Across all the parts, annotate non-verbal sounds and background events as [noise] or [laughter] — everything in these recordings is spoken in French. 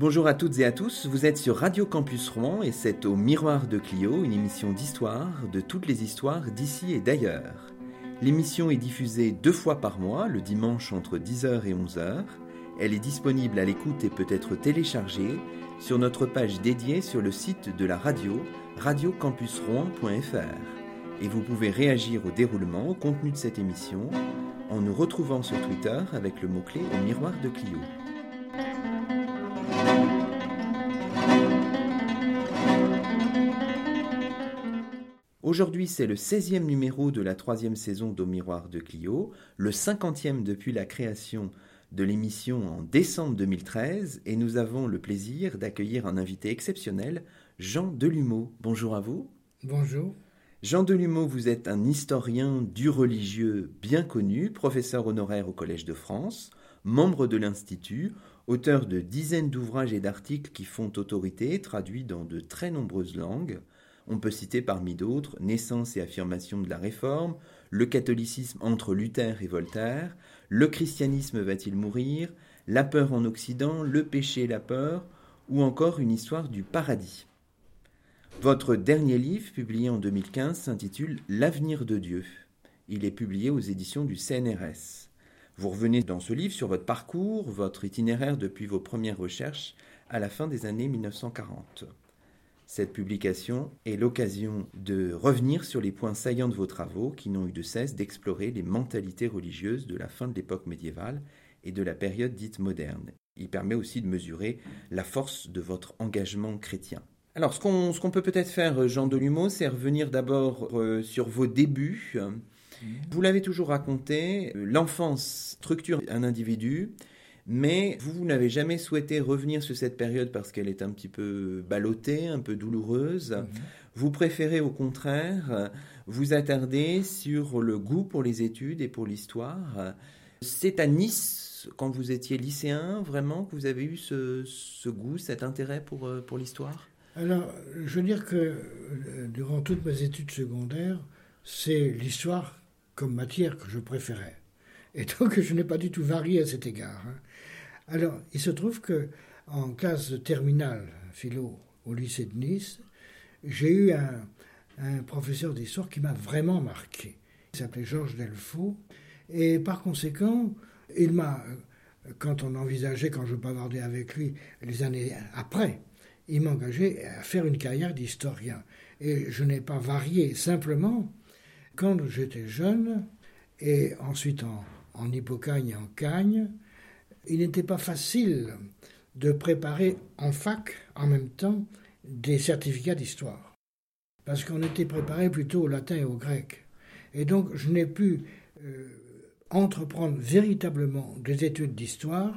Bonjour à toutes et à tous, vous êtes sur Radio Campus Rouen et c'est au Miroir de Clio, une émission d'histoire de toutes les histoires d'ici et d'ailleurs. L'émission est diffusée deux fois par mois, le dimanche entre 10h et 11h. Elle est disponible à l'écoute et peut être téléchargée sur notre page dédiée sur le site de la radio, radiocampusrouen.fr. Et vous pouvez réagir au déroulement, au contenu de cette émission, en nous retrouvant sur Twitter avec le mot-clé au miroir de Clio. Aujourd'hui, c'est le 16e numéro de la troisième saison d'Au Miroir de Clio, le 50e depuis la création de l'émission en décembre 2013, et nous avons le plaisir d'accueillir un invité exceptionnel, Jean Delumeau. Bonjour à vous. Bonjour. Jean Delumeau, vous êtes un historien du religieux bien connu, professeur honoraire au Collège de France, membre de l'Institut, auteur de dizaines d'ouvrages et d'articles qui font autorité, traduits dans de très nombreuses langues. On peut citer parmi d'autres Naissance et affirmation de la Réforme, Le catholicisme entre Luther et Voltaire, Le christianisme va-t-il mourir, La peur en Occident, Le péché et la peur, ou encore Une histoire du paradis. Votre dernier livre, publié en 2015, s'intitule L'avenir de Dieu. Il est publié aux éditions du CNRS. Vous revenez dans ce livre sur votre parcours, votre itinéraire depuis vos premières recherches à la fin des années 1940. Cette publication est l'occasion de revenir sur les points saillants de vos travaux qui n'ont eu de cesse d'explorer les mentalités religieuses de la fin de l'époque médiévale et de la période dite moderne. Il permet aussi de mesurer la force de votre engagement chrétien. Alors, ce qu'on peut peut-être faire, Jean Delumeau, c'est revenir d'abord euh, sur vos débuts. Mmh. Vous l'avez toujours raconté, l'enfance structure un individu, mais vous, vous n'avez jamais souhaité revenir sur cette période parce qu'elle est un petit peu ballottée, un peu douloureuse. Mhm. Vous préférez au contraire vous attarder sur le goût pour les études et pour l'histoire. C'est à Nice, quand vous étiez lycéen, vraiment, que vous avez eu ce, goût, cet intérêt pour, euh, pour l'histoire? Alors, je veux dire que euh, durant toutes mes études secondaires, c'est l'histoire comme matière que je préférais. Et donc, je n'ai pas du tout varié à cet égard. Hein. Alors, il se trouve que en classe terminale philo au lycée de Nice, j'ai eu un, professeur d'histoire qui m'a vraiment marqué. Il s'appelait Georges Delfaux. Et par conséquent, il m'a, quand on envisageait, quand je bavardais avec lui les années après, il m'a engagé à faire une carrière d'historien. Et je n'ai pas varié. Simplement, quand j'étais jeune, et ensuite en, en et en Cagne, il n'était pas facile de préparer en fac en même temps des certificats d'histoire. Parce qu'on était préparé plutôt au latin et au grec. Et donc je n'ai pu euh, entreprendre véritablement des études d'histoire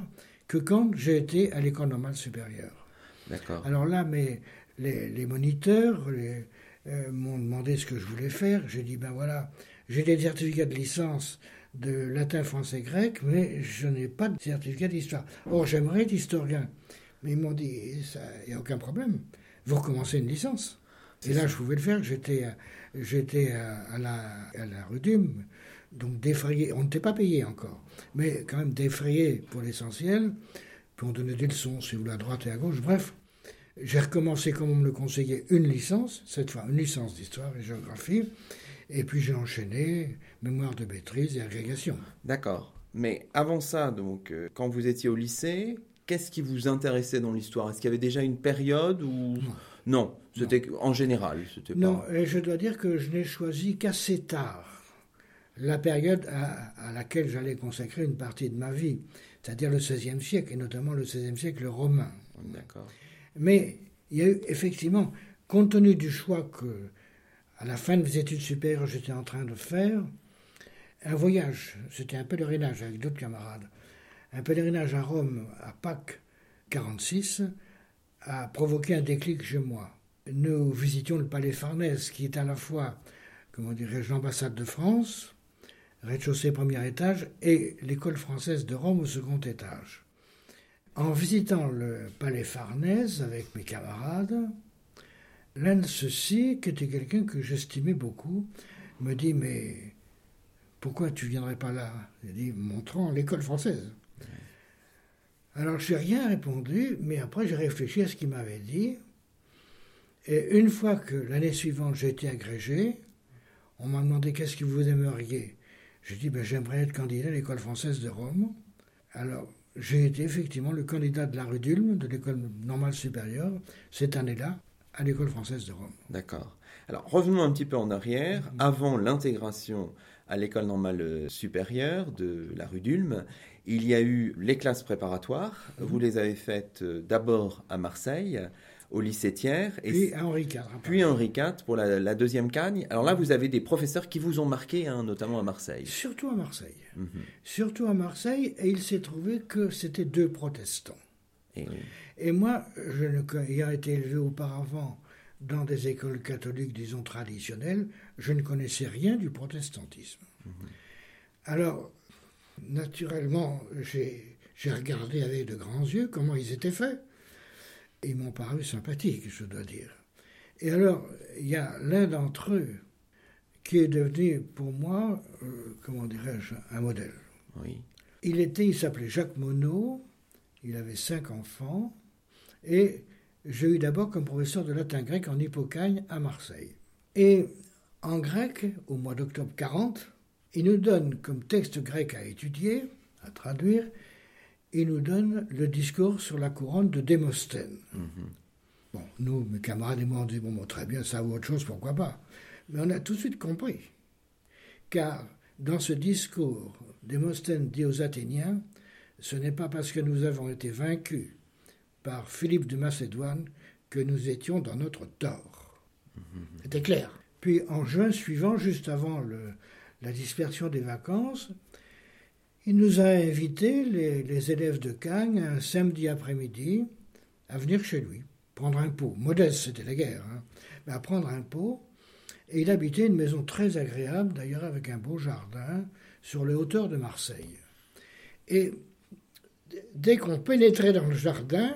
que quand j'ai été à l'école normale supérieure. D'accord. Alors là, mais les, moniteurs euh, m'ont demandé ce que je voulais faire. J'ai dit, ben voilà, j'ai des certificats de licence de latin, français, grec, mais je n'ai pas de certificat d'histoire. Or, j'aimerais être historien. Mais ils m'ont dit, il n'y a aucun problème, vous recommencez une licence. Et là, je pouvais le faire. J'étais, j'étais à, la, à la Rudum, donc défrayé. On n'était pas payé encore, mais quand même défrayé pour l'essentiel. Puis on donnait des leçons, si vous voulez, à droite et à gauche. Bref, j'ai recommencé, comme on me le conseillait, une licence, cette fois une licence d'histoire et géographie. Et puis j'ai enchaîné mémoire de maîtrise et agrégation. D'accord. Mais avant ça, donc, euh, quand vous étiez au lycée, qu'est-ce qui vous intéressait dans l'histoire? Est-ce qu'il y avait déjà une période ou non, c'était en général. Non, et je dois dire que je n'ai choisi qu'assez tard la période à, laquelle j'allais consacrer une partie de ma vie, c'est-à-dire le XVIe siècle, et notamment le XVIe siècle romain. D'accord. Mais il y a eu effectivement, compte tenu du choix que à la fin de mes études supérieures, j'étais en train de faire un voyage. C'était un pèlerinage avec d'autres camarades. Un pèlerinage à Rome à Pâques 46 a provoqué un déclic chez moi. Nous visitions le palais Farnèse, qui est à la fois, comment dirais-je, l'ambassade de France, rez-de-chaussée premier étage, et l'école française de Rome au second étage. En visitant le palais Farnèse avec mes camarades, L'un de ceux-ci, qui était quelqu'un que j'estimais beaucoup, me dit Mais pourquoi tu viendrais pas là? Il dit Montrons l'école française. Alors je n'ai rien répondu, mais après j'ai réfléchi à ce qu'il m'avait dit. Et une fois que l'année suivante j'ai été agrégé, on m'a demandé qu'est-ce que vous aimeriez. J'ai dit ben, j'aimerais être candidat à l'école française de Rome. Alors j'ai été effectivement le candidat de la rue d'Ulm, de l'école normale supérieure, cette année-là, à l'école française de Rome. D'accord. Alors revenons un petit peu en arrière. Mhm. Avant l'intégration à l'école normale supérieure de la rue d'Ulm, il y a eu les classes préparatoires. Mhm. Vous les avez faites euh, d'abord à Marseille, au lycée Thiers. Et puis à Henri IV. Puis Henri IV pour la, deuxième cagne. Alors là, vous avez des professeurs qui vous ont marqué, hein, notamment à Marseille. Surtout à Marseille. Surtout à Marseille, et il s'est trouvé que c'était deux protestants. Et, moi, je ne, ayant été élevé auparavant dans des écoles catholiques, disons traditionnelles, je ne connaissais rien du protestantisme. Mhm. Alors, naturellement, j'ai regardé avec de grands yeux comment ils étaient faits. Ils m'ont paru sympathiques, je dois dire. Et alors, il y a l'un d'entre eux qui est devenu pour moi, euh, comment dirais-je, un modèle. Oui. Il était, il s'appelait Jacques Monod, il avait cinq enfants, et j'ai eu d'abord comme professeur de latin grec en Hippocagne à Marseille. Et en grec, au mois d'octobre 40, il nous donne comme texte grec à étudier, à traduire, il nous donne le discours sur la couronne de Démosthène. Mhm. Bon, nous, mes camarades et moi, on dit bon, très bien, ça vaut autre chose, pourquoi pas. Mais on a tout de suite compris. Car dans ce discours, Démosthène dit aux Athéniens ce n'est pas parce que nous avons été vaincus par Philippe de Macédoine que nous étions dans notre tort. C'était clair. Puis en juin suivant, juste avant la dispersion des vacances, il nous a invités, les, élèves de Cagnes, un samedi après-midi, à venir chez lui, prendre un pot. Modeste, c'était la guerre, hein, mais à prendre un pot. Et il habitait une maison très agréable, d'ailleurs avec un beau jardin, sur les hauteurs de Marseille. Et dès qu'on pénétrait dans le jardin,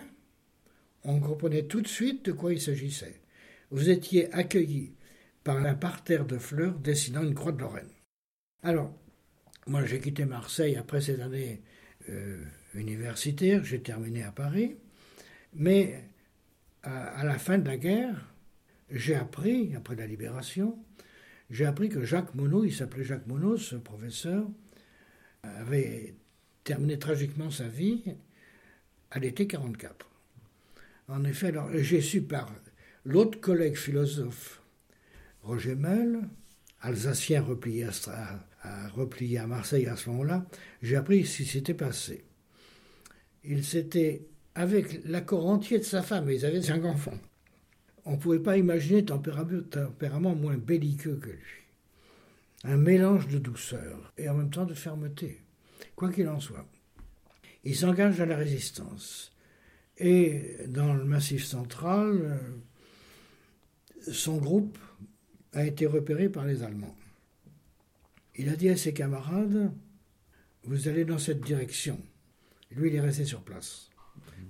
on comprenait tout de suite de quoi il s'agissait. Vous étiez accueillis par un parterre de fleurs dessinant une croix de Lorraine. Alors, moi j'ai quitté Marseille après cette année euh, universitaire, j'ai terminé à Paris, mais à, la fin de la guerre, j'ai appris, après la libération, j'ai appris que Jacques Monod, il s'appelait Jacques Monod, ce professeur, avait terminé tragiquement sa vie à l'été 44. En effet, j'ai su par l'autre collègue philosophe, Roger Mel, alsacien replié à, replié à Marseille à ce moment-là, j'ai appris ce qui s'était passé. Il s'était, avec l'accord entier de sa femme, ils avaient cinq enfants. On ne pouvait pas imaginer tempérament, tempérament moins belliqueux que lui. Un mélange de douceur et en même temps de fermeté. Quoi qu'il en soit, il s'engage dans la résistance. Et dans le Massif central, euh, son groupe a été repéré par les Allemands. Il a dit à ses camarades Vous allez dans cette direction. Lui, il est resté sur place.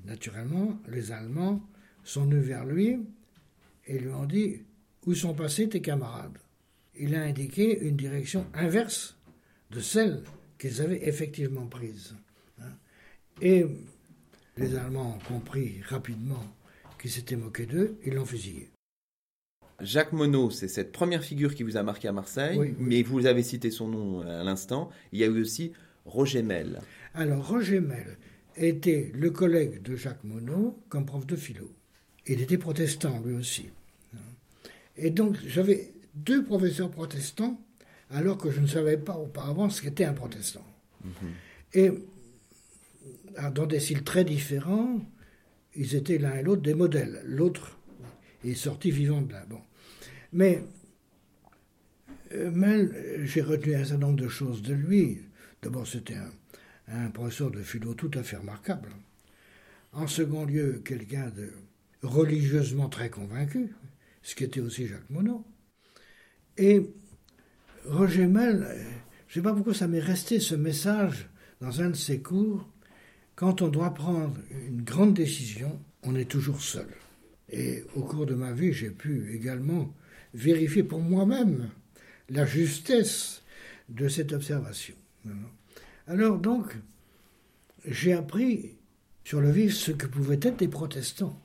Naturellement, les Allemands sont venus vers lui et lui ont dit Où sont passés tes camarades? Il a indiqué une direction inverse de celle qu'ils avaient effectivement prise. Hein. Et les Allemands ont compris rapidement qu'il s'était moqué d'eux, ils l'ont fusillé. Jacques Monod, c'est cette première figure qui vous a marqué à Marseille, mais vous avez cité son nom à l'instant. Il y a eu aussi Roger Mel. Alors, Roger Mel était le collègue de Jacques Monod comme prof de philo. Il était protestant lui aussi. Et donc, j'avais deux professeurs protestants alors que je ne savais pas auparavant ce qu'était un protestant. Mhm. Et dans des styles très différents, ils étaient l'un et l'autre des modèles. L'autre est sorti vivant de là. Bon. Mais euh, j'ai retenu un certain nombre de choses de lui. D'abord, c'était un, un, professeur de philo tout à fait remarquable. En second lieu, quelqu'un de religieusement très convaincu, ce qui était aussi Jacques Monod. Et Roger Mel, je ne sais pas pourquoi ça m'est resté ce message dans un de ses cours. Quand on doit prendre une grande décision, on est toujours seul. Et au cours de ma vie, j'ai pu également vérifier pour moi-même la justesse de cette observation. Alors donc, j'ai appris sur le vif ce que pouvaient être des protestants,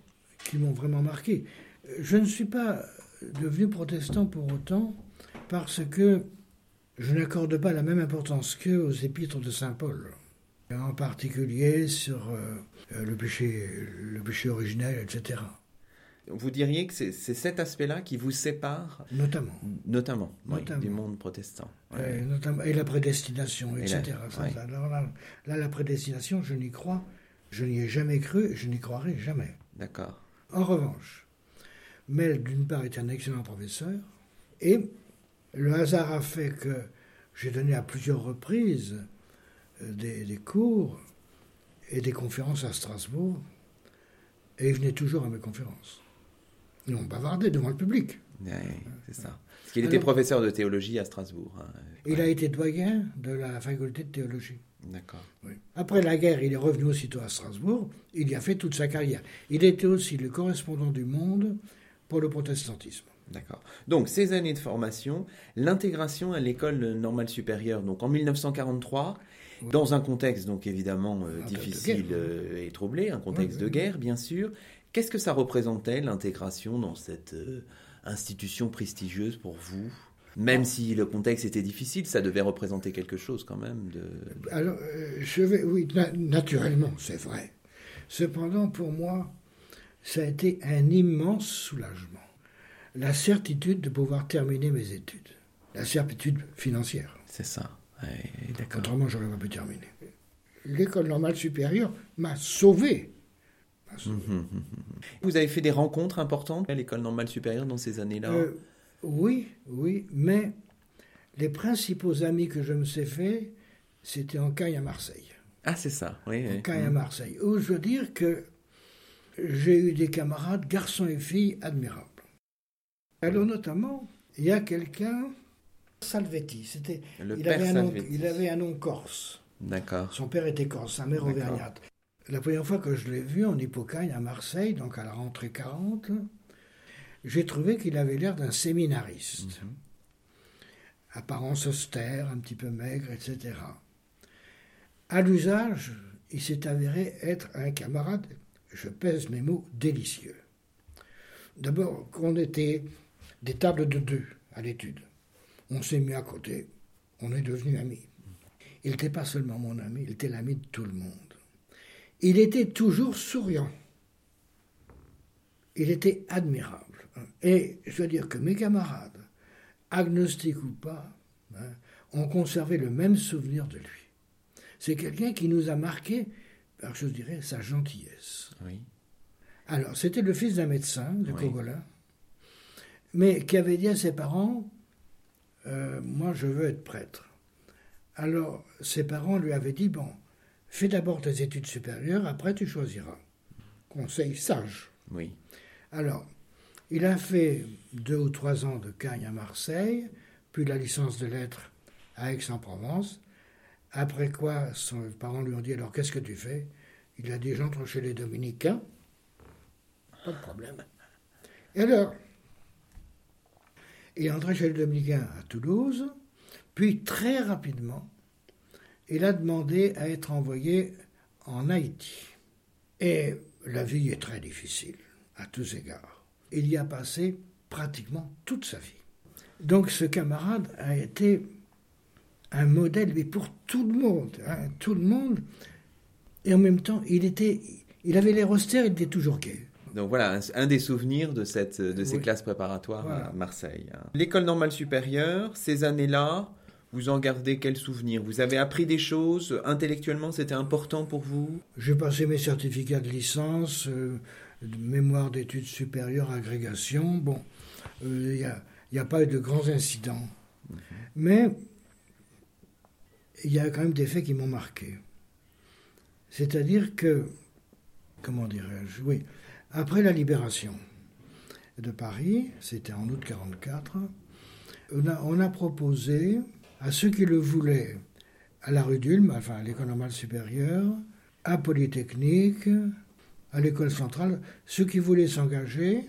qui m'ont vraiment marqué. Je ne suis pas devenu protestant pour autant parce que je n'accorde pas la même importance qu'eux aux épîtres de Saint Paul, en particulier sur euh, le, péché, le péché originel, etc. Vous diriez que c'est cet aspect-là qui vous sépare Notamment. Notamment, du monde protestant. Et, la prédestination, etc. là, la prédestination, je n'y crois, je n'y ai jamais cru, je n'y croirai jamais. D'accord. En revanche, Mel, d'une part, est un excellent professeur, et le hasard a fait que j'ai donné à plusieurs reprises euh, des, cours et des conférences à Strasbourg, et il venait toujours à mes conférences. Ils ont bavardé devant le public. c'est ça. Parce qu'il était professeur de théologie à Strasbourg. Hein. Il a été doyen de la faculté de théologie. D'accord. Après la guerre, il est revenu aussitôt à Strasbourg. Il y a fait toute sa carrière. Il était aussi le correspondant du Monde pour le protestantisme. D'accord. Donc, ces années de formation, l'intégration à l'école normale supérieure, donc en 1943, dans un contexte donc évidemment euh, difficile euh, et troublé, un contexte de guerre bien sûr. Qu'est-ce que ça représentait l'intégration dans cette euh, institution prestigieuse pour vous? Même si le contexte était difficile, ça devait représenter quelque chose quand même. De... Alors, je vais, oui, naturellement, c'est vrai. Cependant, pour moi, ça a été un immense soulagement la certitude de pouvoir terminer mes études. La certitude financière. C'est ça. D'accord. Autrement, j'aurais pas pu terminer. L'école normale supérieure m'a sauvé. Hum, hum, hum, Vous avez fait des rencontres importantes à l'école normale supérieure dans ces années-là? Euh, Oui, oui, mais les principaux amis que je me suis fait, c'était en Caille à Marseille. Ah, c'est ça, oui. En Caille à Marseille. Où je veux dire que j'ai eu des camarades, garçons et filles, admirables. Alors notamment, il y a quelqu'un, Salvetti, c'était, il, avait un nom, il avait un nom corse. D'accord. Son père était corse, sa mère auvergnate. La première fois que je l'ai vu en Hippocagne à Marseille, donc à la rentrée 40, j'ai trouvé qu'il avait l'air d'un séminariste. Mhm. Apparence austère, un petit peu maigre, etc. À l'usage, il s'est avéré être un camarade, je pèse mes mots, délicieux. D'abord, qu'on était des tables de deux à l'étude. On s'est mis à côté, on est devenus amis. Il n'était pas seulement mon ami, il était l'ami de tout le monde. Il était toujours souriant. Il était admirable. Et je dois dire que mes camarades, agnostiques ou pas, hein, ont conservé le même souvenir de lui. C'est quelqu'un qui nous a marqué je dirais, sa gentillesse. Alors, c'était le fils d'un médecin de Cogolin mais qui avait dit à ses parents euh, Moi, je veux être prêtre. Alors, ses parents lui avaient dit Bon, fais d'abord tes études supérieures, après tu choisiras. Conseil sage. Oui. Alors, il a fait deux ou trois ans de Cagne à Marseille, puis la licence de lettres à Aix-en-Provence. Après quoi, ses parents lui ont dit Alors, qu'est-ce que tu fais? Il a dit J'entre chez les Dominicains. Pas de problème. Et alors, il est entré chez les Dominicains à Toulouse, puis très rapidement, il a demandé à être envoyé en Haïti. Et la vie est très difficile, à tous égards. Il y a passé pratiquement toute sa vie. Donc ce camarade a été un modèle mais pour tout le monde, hein, tout le monde. Et en même temps, il était, il avait l'air austère, il était toujours gai. Donc voilà, un, des souvenirs de, cette, de ces classes préparatoires à Marseille. Hein. L'école normale supérieure, ces années-là, vous en gardez quel souvenir Vous avez appris des choses? Intellectuellement, c'était important pour vous? J'ai passé mes certificats de licence, euh, de mémoire d'études supérieures, agrégation. Bon, il euh, n'y a, a, pas eu de grands incidents. Mhm. Mais il y a quand même des faits qui m'ont marqué. C'est-à-dire que, comment dirais-je? Oui, après la libération de Paris, c'était en août 1944, on a, proposé à ceux qui le voulaient, à la rue d'Ulm, enfin à l'école normale supérieure, à Polytechnique, à l'école centrale, ceux qui voulaient s'engager,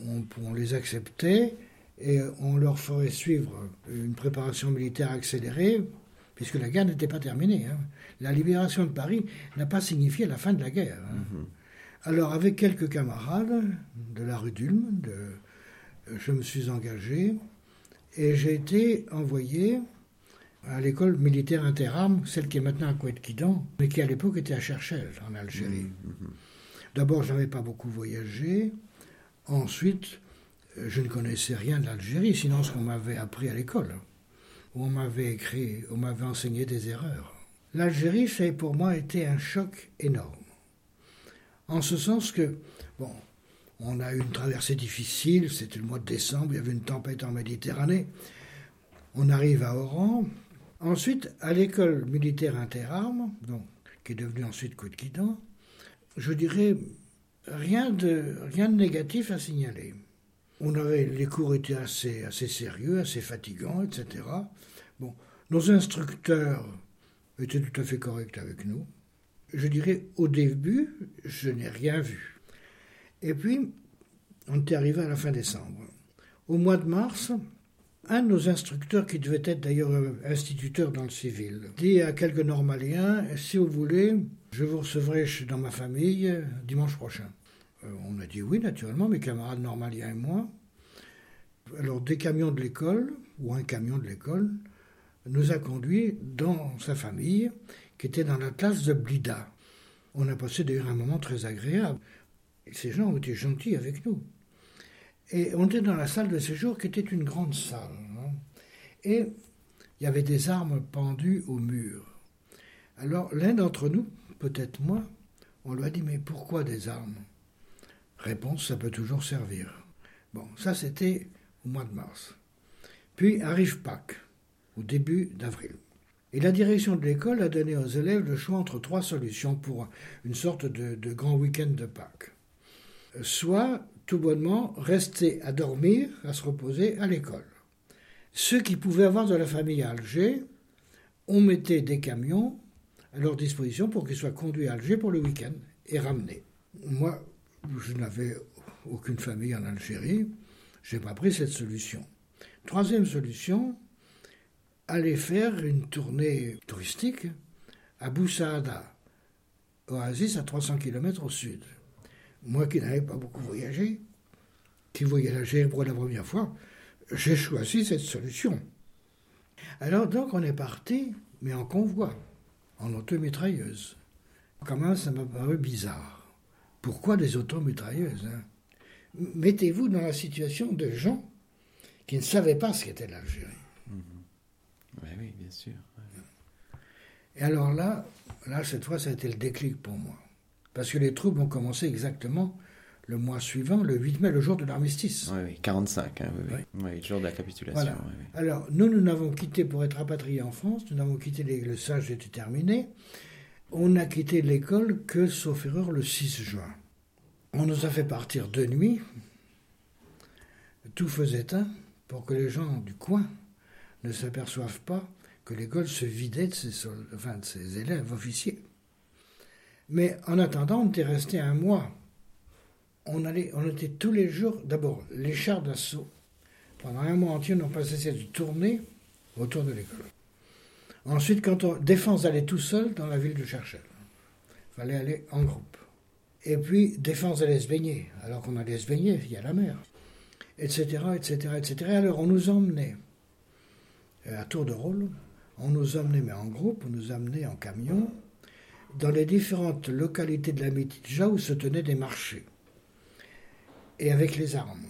on, les acceptait et on leur ferait suivre une préparation militaire accélérée, puisque la guerre n'était pas terminée. Hein. La libération de Paris n'a pas signifié la fin de la guerre. Hein. Mhm. Alors, avec quelques camarades de la rue d'Ulm, je me suis engagé et j'ai été envoyé à l'école militaire interarmes, celle qui est maintenant à Kouet-Kidan, mais qui à l'époque était à Cherchel, en Algérie. Mhm, mhm. D'abord, je n'avais pas beaucoup voyagé. Ensuite, je ne connaissais rien de l'Algérie, sinon ce qu'on m'avait appris à l'école, où on m'avait écrit, on m'avait enseigné des erreurs. L'Algérie, ça a pour moi été un choc énorme. En ce sens que, bon, on a eu une traversée difficile, c'était le mois de décembre, il y avait une tempête en Méditerranée. On arrive à Oran. Ensuite, à l'école militaire interarmes, donc, qui est devenue ensuite Coup de je dirais rien de, rien de négatif à signaler. On avait, les cours étaient assez, assez sérieux, assez fatigants, etc. Bon, nos instructeurs étaient tout à fait corrects avec nous. Je dirais, au début, je n'ai rien vu. Et puis, on était arrivé à la fin décembre. Au mois de mars, un de nos instructeurs, qui devait être d'ailleurs instituteur dans le civil, dit à quelques normaliens Si vous voulez, je vous recevrai dans ma famille dimanche prochain. Euh, on a dit oui, naturellement, mes camarades normaliens et moi. Alors, des camions de l'école, ou un camion de l'école, nous a conduits dans sa famille, qui était dans la classe de Blida. On a passé d'ailleurs un moment très agréable. ces gens ont été gentils avec nous. Et on était dans la salle de séjour qui était une grande salle. Hein. Et il y avait des armes pendues au mur. Alors l'un d'entre nous, peut-être moi, on lui a dit Mais pourquoi des armes? Réponse Ça peut toujours servir. Bon, ça c'était au mois de mars. Puis arrive Pâques, au début d'avril. Et la direction de l'école a donné aux élèves le choix entre trois solutions pour une sorte de, de grand week-end de Pâques. Soit tout bonnement rester à dormir, à se reposer à l'école. Ceux qui pouvaient avoir de la famille à Alger, on mettait des camions à leur disposition pour qu'ils soient conduits à Alger pour le week-end et ramenés. Moi, je n'avais aucune famille en Algérie, je n'ai pas pris cette solution. Troisième solution, aller faire une tournée touristique à Boussaada, oasis à 300 km au sud moi qui n'avais pas beaucoup voyagé, qui voyageais pour la première fois, j'ai choisi cette solution. Alors donc on est parti, mais en convoi, en automitrailleuse. Quand ça m'a paru bizarre. Pourquoi des automitrailleuses hein? Mettez-vous dans la situation de gens qui ne savaient pas ce qu'était l'Algérie. Mm-hmm. Oui, bien sûr. Et alors là, là, cette fois, ça a été le déclic pour moi. Parce que les troubles ont commencé exactement le mois suivant, le 8 mai, le jour de l'armistice. Oui, oui, 45, hein, oui, oui. le jour de la capitulation. Alors, nous, nous n'avons quitté pour être rapatriés en France, nous n'avons quitté, le sage était terminé. On n'a quitté l'école que, sauf erreur, le 6 juin. On nous a fait partir de nuit, tout faisait un, pour que les gens du coin ne s'aperçoivent pas que l'école se vidait de ses, élèves officiers. Mais en attendant, on était resté un mois. On, était tous les jours, d'abord, les chars d'assaut. Pendant un mois entier, on cessé de tourner autour de l'école. Ensuite, quand on, Défense allait tout seul dans la ville de Cherchel. Fallait aller en groupe. Et puis, Défense allait se baigner. Alors qu'on allait se baigner, il y a la mer. Etc., etc., etc. Alors, on nous emmenait à tour de rôle. On nous emmenait, mais en groupe, on nous emmenait en camion dans les différentes localités de la Métidja où se tenaient des marchés, et avec les armes.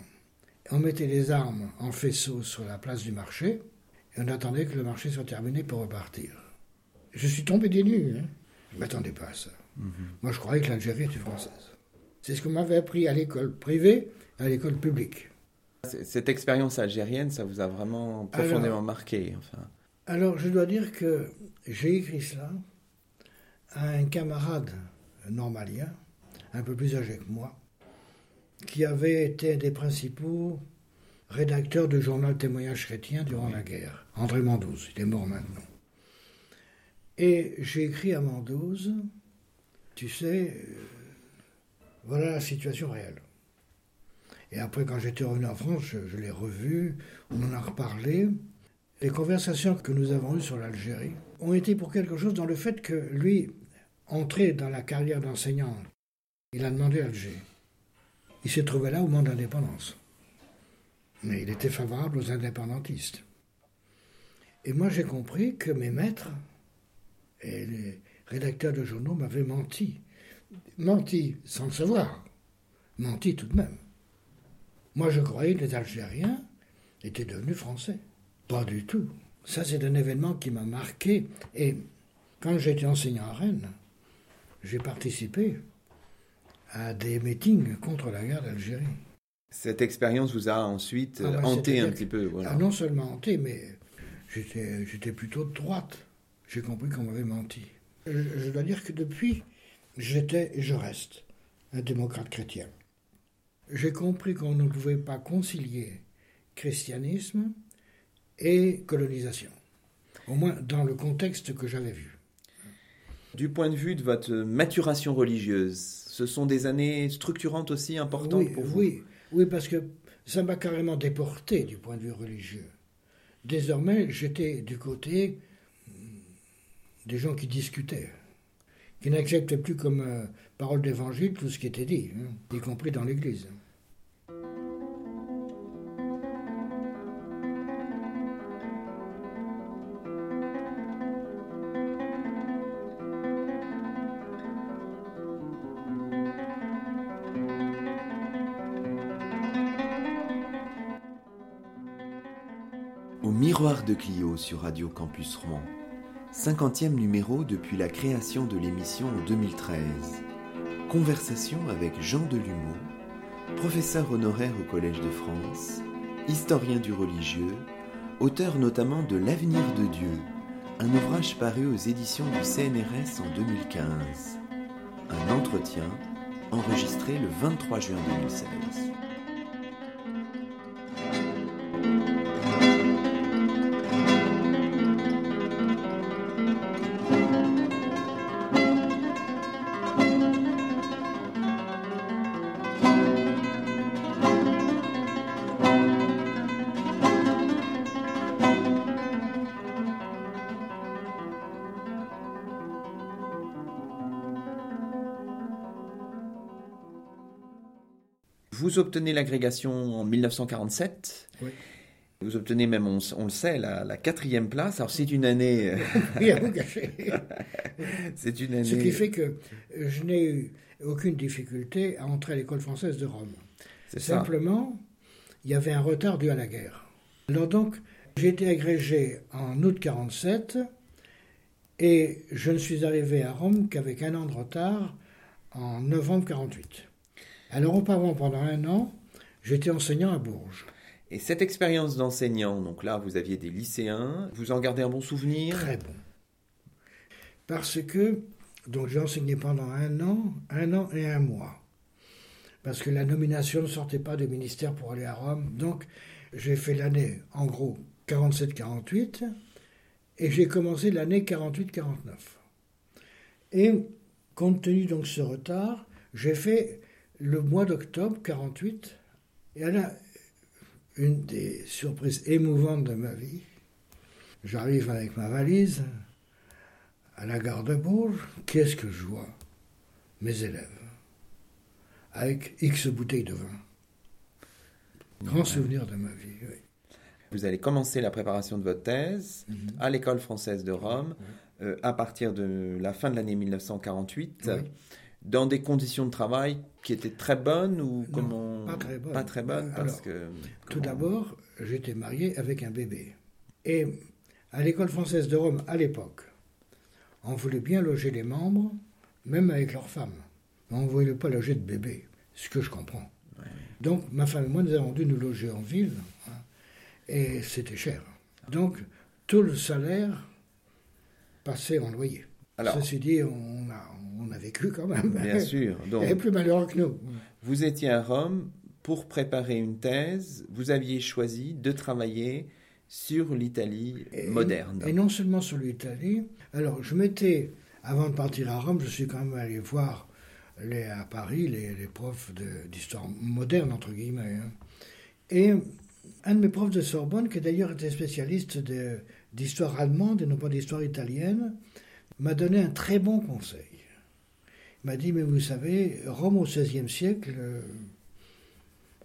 On mettait les armes en faisceau sur la place du marché, et on attendait que le marché soit terminé pour repartir. Je suis tombé des nues, hein. je ne m'attendais pas à ça. Mhm. Moi, je croyais que l'Algérie était française. C'est ce qu'on m'avait appris à l'école privée et à l'école publique. Cette expérience algérienne, ça vous a vraiment profondément marqué enfin. Alors, je dois dire que j'ai écrit cela à un camarade normalien, un peu plus âgé que moi, qui avait été un des principaux rédacteurs du journal Témoignage chrétien durant la guerre, André Mandouze, il est mort maintenant. Et j'ai écrit à Mandouze, tu sais, euh, voilà la situation réelle. Et après, quand j'étais revenu en France, je, l'ai revu, on en a reparlé, les conversations que nous avons eues sur l'Algérie ont été pour quelque chose dans le fait que lui, entré dans la carrière d'enseignant, il a demandé Alger. Il s'est trouvé là au moment de l'indépendance. Mais il était favorable aux indépendantistes. Et moi, j'ai compris que mes maîtres et les rédacteurs de journaux m'avaient menti. Menti sans le savoir. Menti tout de même. Moi, je croyais que les Algériens étaient devenus français. Pas du tout. Ça, c'est un événement qui m'a marqué. Et quand j'étais enseignant à Rennes, j'ai participé à des meetings contre la guerre d'Algérie. Cette expérience vous a ensuite ah hanté un petit peu. Ah, non seulement hanté, mais j'étais plutôt de droite. J'ai compris qu'on m'avait menti. Je, je, dois dire que depuis, j'étais et je reste un démocrate chrétien. J'ai compris qu'on ne pouvait pas concilier christianisme et colonisation, au moins dans le contexte que j'avais vu. Du point de vue de votre maturation religieuse, ce sont des années structurantes aussi importantes pour vous? Oui, oui, parce que ça m'a carrément déporté du point de vue religieux. Désormais, j'étais du côté des gens qui discutaient, qui n'acceptaient plus comme euh, parole d'évangile tout ce qui était dit, hein, y compris dans l'Église. Miroir de Clio sur Radio Campus Rouen. 50e numéro depuis la création de l'émission en 2013. Conversation avec Jean Delumeau, professeur honoraire au Collège de France, historien du religieux, auteur notamment de L'avenir de Dieu, un ouvrage paru aux éditions du CNRS en 2015. Un entretien enregistré le 23 juin 2016. Vous obtenez l'agrégation en 1947. Oui. Vous obtenez même, on, le sait, la, quatrième place. Alors c'est une année. [laughs] Oui, à vous cacher. [laughs] c'est une année. Ce qui fait que je n'ai eu aucune difficulté à entrer à l'école française de Rome. C'est Simplement, il y avait un retard dû à la guerre. Alors donc, j'ai été agrégé en août 47 et je ne suis arrivé à Rome qu'avec un an de retard en novembre 48. Alors auparavant, pendant un an, j'étais enseignant à Bourges. Et cette expérience d'enseignant, donc là, vous aviez des lycéens, vous en gardez un bon souvenir? Très bon. Parce que, donc j'ai enseigné pendant un an, un an et un mois. Parce que la nomination ne sortait pas du ministère pour aller à Rome. Donc, j'ai fait l'année, en gros, 47-48, et j'ai commencé l'année 48-49. Et, compte tenu donc ce retard, j'ai fait le mois d'octobre 48, et là, une des surprises émouvantes de ma vie. J'arrive avec ma valise à la gare de Bourges. Qu'est-ce que je vois? Mes élèves, avec X bouteilles de vin. Grand souvenir de ma vie, oui. Vous allez commencer la préparation de votre thèse mhm. à l'école française de Rome euh, à partir de la fin de l'année 1948 dans des conditions de travail qui étaient très bonnes ou comment Pas très bonnes. Pas très bonnes parce que. Tout d'abord, j'étais marié avec un bébé. Et à l'école française de Rome, à l'époque, on voulait bien loger les membres, même avec leurs femmes. Mais on ne voulait pas loger de bébé, ce que je comprends. Donc, ma femme et moi, nous avons dû nous loger en ville, hein, et c'était cher. Donc, tout le salaire passait en loyer. Alors, Ceci dit, on a, on a vécu quand même. Bien [laughs] sûr. Donc, Il plus malheureux que nous. Vous étiez à Rome pour préparer une thèse. Vous aviez choisi de travailler sur l'Italie moderne. Et non seulement sur l'Italie. Alors, je m'étais, avant de partir à Rome, je suis quand même allé voir les, à Paris les, profs d'histoire moderne, entre guillemets. Hein. Et un de mes profs de Sorbonne, qui d'ailleurs était spécialiste d'histoire allemande et non pas d'histoire italienne, m'a donné un très bon conseil. M'a dit, mais vous savez, Rome au XVIe siècle, euh,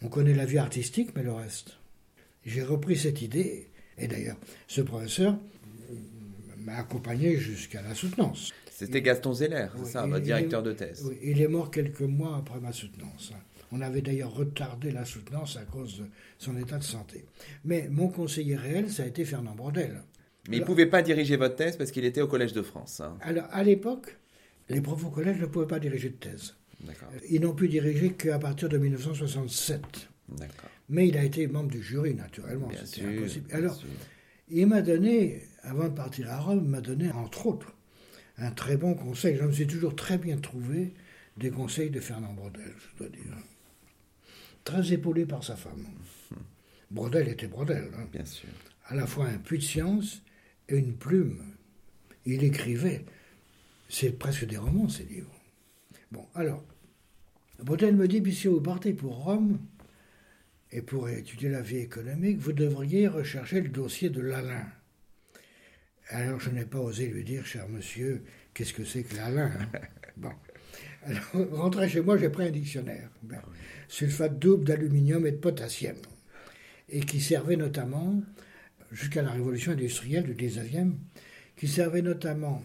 on connaît la vie artistique, mais le reste. J'ai repris cette idée, et d'ailleurs, ce professeur m'a accompagné jusqu'à la soutenance. C'était Gaston Zeller, c'est ça, votre directeur de thèse. Oui, il est mort quelques mois après ma soutenance. On avait d'ailleurs retardé la soutenance à cause de son état de santé. Mais mon conseiller réel, ça a été Fernand Brodel. Mais il ne pouvait pas diriger votre thèse parce qu'il était au Collège de France. Hein. Alors, à l'époque, les profs au collège ne pouvaient pas diriger de thèse. Ils n'ont pu diriger qu'à partir de 1967. Mais il a été membre du jury, naturellement. C'était impossible. Alors, il m'a donné, avant de partir à Rome, m'a donné, entre autres, un très bon conseil. Je me suis toujours très bien trouvé des conseils de Fernand Brodel, je dois dire. Très épaulé par sa femme. Brodel était Brodel. Hein. Bien sûr. À la fois un puits de science et une plume. Il écrivait. C'est presque des romans, ces livres. Bon, alors, Brodel me dit, puis si vous partez pour Rome, et pour étudier la vie économique, vous devriez rechercher le dossier de Lalin. Alors je n'ai pas osé lui dire, cher monsieur, qu'est-ce que c'est que Lalin hein [laughs] Bon. Alors, rentré chez moi, j'ai pris un dictionnaire. Ben, sulfate double d'aluminium et de potassium. Et qui servait notamment, jusqu'à la révolution industrielle du 19e, qui servait notamment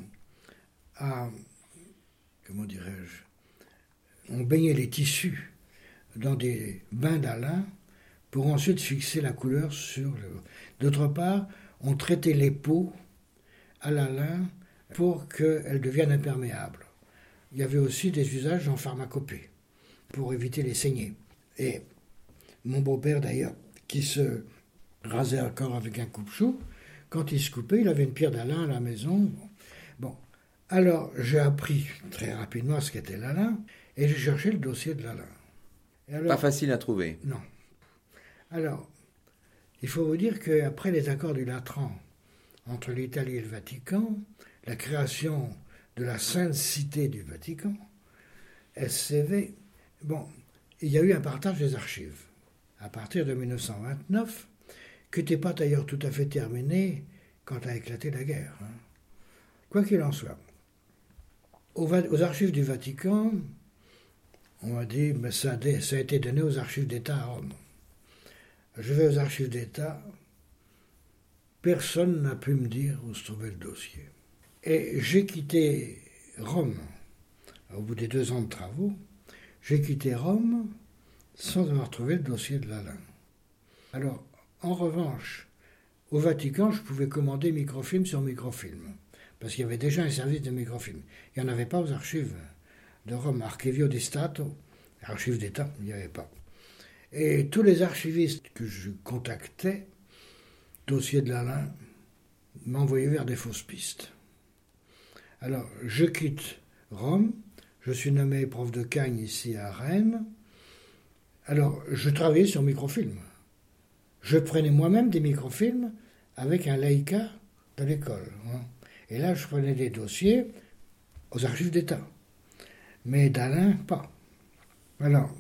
comment dirais-je, on baignait les tissus dans des bains d'Alain pour ensuite fixer la couleur sur le. D'autre part, on traitait les peaux à la lin pour qu'elles deviennent imperméables. Il y avait aussi des usages en pharmacopée pour éviter les saignées. Et mon beau-père d'ailleurs, qui se rasait encore avec un coupe-chou, quand il se coupait, il avait une pierre d'Alain à la maison. Alors j'ai appris très rapidement ce qu'était l'Alain et j'ai cherché le dossier de l'Alain. Pas facile à trouver. Non. Alors, il faut vous dire qu'après les accords du Latran entre l'Italie et le Vatican, la création de la Sainte Cité du Vatican, SCV, bon, il y a eu un partage des archives à partir de 1929, qui n'était pas d'ailleurs tout à fait terminé quand a éclaté la guerre. Hein. Quoi qu'il en soit, aux, archives du Vatican, on m'a dit, mais ça a été donné aux archives d'État à Rome. Je vais aux archives d'État. Personne n'a pu me dire où se trouvait le dossier. Et j'ai quitté Rome. Au bout des deux ans de travaux, j'ai quitté Rome sans avoir trouvé le dossier de l'Alain. Alors, en revanche, au Vatican, je pouvais commander microfilm sur microfilm, parce qu'il y avait déjà un service de microfilm. Il n'y en avait pas aux archives de Rome, Archivio di Stato, archives d'État, il n'y avait pas. Et tous les archivistes que je contactais, dossier de l'Alain, m'envoyaient vers des fausses pistes. Alors, je quitte Rome, je suis nommé prof de Cagne ici à Rennes. Alors, je travaillais sur microfilm. Je prenais moi-même des microfilms avec un Leica de l'école. Hein. Et là, je prenais des dossiers aux archives d'État. Mais d'Alain, pas. Alors,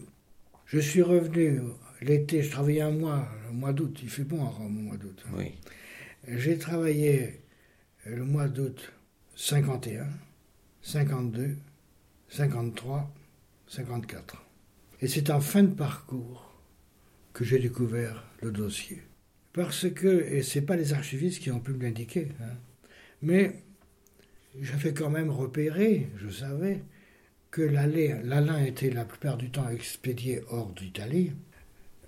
je suis revenu l'été, je travaillais un mois, le mois d'août, il fait bon à Rome au mois d'août. Hein. Oui. J'ai travaillé le mois d'août 51, 52, 53, 54. Et c'est en fin de parcours que j'ai découvert le dossier. Parce que, et ce n'est pas les archivistes qui ont pu me l'indiquer, hein, mais j'avais quand même repéré, je savais, que l'Alain était la plupart du temps expédié hors d'Italie,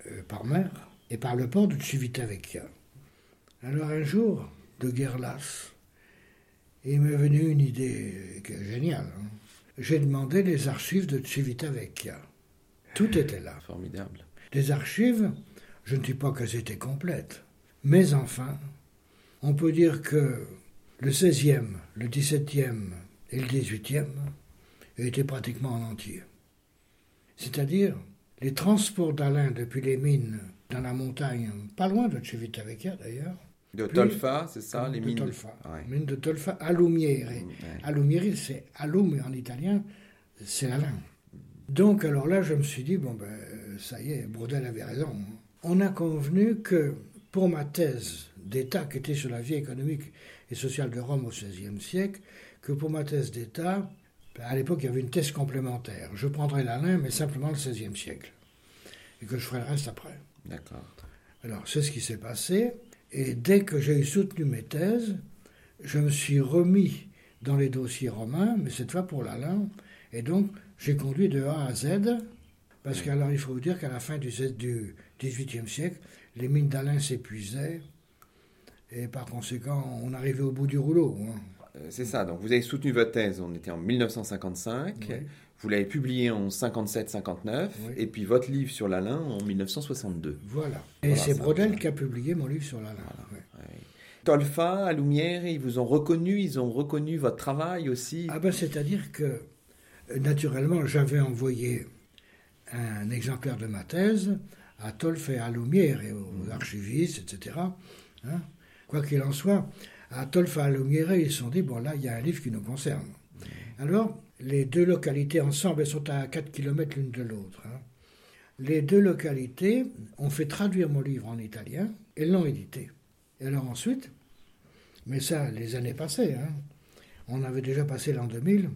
euh, par mer, et par le port de Civitavecchia. Alors un jour, de guerre lasse, il m'est venu une idée géniale. Hein. J'ai demandé les archives de Civitavecchia. Tout était là. Formidable. Des archives, je ne dis pas qu'elles étaient complètes, mais enfin, on peut dire que le 16e, le 17e et le 18e était pratiquement en entier. C'est-à-dire les transports d'Alain depuis les mines dans la montagne, pas loin de Civitavecchia d'ailleurs. De Tolfa, c'est ça, les mines de Tolfa. Mines de Tolfa, Alumiere. Mm, Alumiere, c'est alum en italien, c'est l'Alain. Donc alors là, je me suis dit, bon ben, ça y est, Brodel avait raison. on a convenu que pour ma thèse d'État, qui était sur la vie économique et sociale de Rome au XVIe siècle, que pour ma thèse d'État, ben, à l'époque, il y avait une thèse complémentaire. Je prendrais l'Alain, mais simplement le XVIe siècle. Et que je ferai le reste après. D'accord. Alors, c'est ce qui s'est passé. Et dès que j'ai soutenu mes thèses, je me suis remis dans les dossiers romains, mais cette fois pour l'Alain. Et donc, j'ai conduit de A à Z, parce qu'alors, il faut vous dire qu'à la fin du, du XVIIIe siècle, les mines d'Alain s'épuisaient, et par conséquent, on arrivait au bout du rouleau. Hein. Euh, c'est ça, donc vous avez soutenu votre thèse, on était en 1955, vous l'avez publiée en 57-59, et puis votre livre sur l'Alain en 1962. Voilà, et c'est Brodel qui a publié mon livre sur l'Alain. Tolfa, à Lumière, ils vous ont reconnu, ils ont reconnu votre travail aussi. Ah ben c'est-à-dire que, naturellement, j'avais envoyé un exemplaire de ma thèse à Tolfa et à Lumière et aux mmh. archivistes, etc. Hein. Quoi qu'il en soit, à Tolfa et à Lumière, ils se sont dit, bon là, il y a un livre qui nous concerne. Alors, les deux localités ensemble, elles sont à 4 km l'une de l'autre. Hein. Les deux localités ont fait traduire mon livre en italien et l'ont édité. Et alors ensuite, mais ça, les années passées, hein, on avait déjà passé l'an 2000,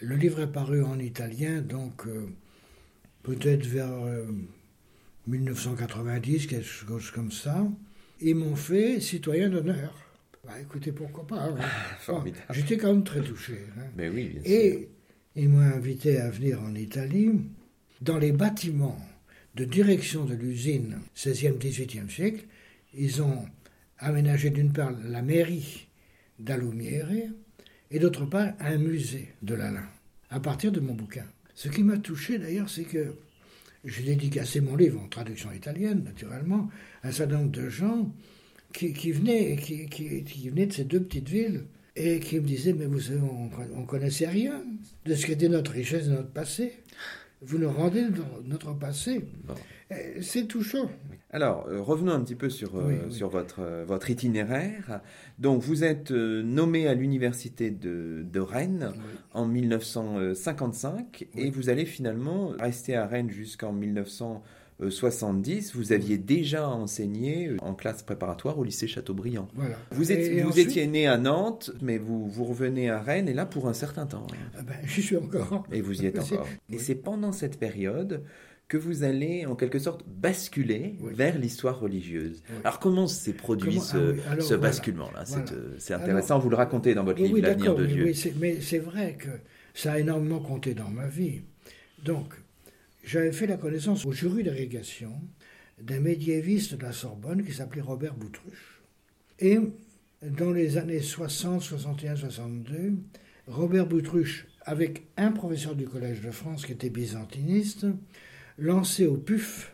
le livre est paru en italien, donc euh, peut-être vers 1990, euh, quelque chose comme ça. Ils m'ont fait citoyen d'honneur. Bah, écoutez, pourquoi pas hein. [laughs] J'étais quand même très touché. Hein. Mais oui, bien Et ils m'ont invité à venir en Italie. Dans les bâtiments de direction de l'usine 16e, 18e siècle, ils ont aménagé d'une part la mairie d'Alumiere et d'autre part un musée de l'Alain, à partir de mon bouquin. Ce qui m'a touché d'ailleurs, c'est que j'ai dédicacé mon livre en traduction italienne, naturellement, un certain nombre de gens qui, venaient, qui, qui, venaient de ces deux petites villes et qui me disaient Mais vous savez, on ne connaissait rien de ce qu'était notre richesse et notre passé. Vous nous rendez notre passé. Eh, c'est touchant. Alors, euh, revenons un petit peu sur, euh, sur votre, euh, votre itinéraire. Donc, vous êtes nommé à l'université de, de, Rennes en 1955 et vous allez finalement rester à Rennes jusqu'en 1970. Vous aviez déjà enseigné en classe préparatoire au lycée Chateaubriand. Voilà. Vous, êtes, vous étiez né à Nantes, mais vous, vous revenez à Rennes et là pour un certain temps. Ah ben, j'y suis encore. Et vous y êtes [laughs] encore. Et c'est pendant cette période que vous allez en quelque sorte basculer vers l'histoire religieuse. Alors comment s'est produit ce, ah basculement-là C'est euh, intéressant, vous le racontez dans votre livre L'avenir de Dieu. mais c'est vrai que ça a énormément compté dans ma vie. Donc, j'avais fait la connaissance au jury d'irrigation d'un médiéviste de la Sorbonne qui s'appelait Robert Boutruche. Et dans les années 60, 61, 62, Robert Boutruche, avec un professeur du Collège de France qui était byzantiniste, lancé au PUF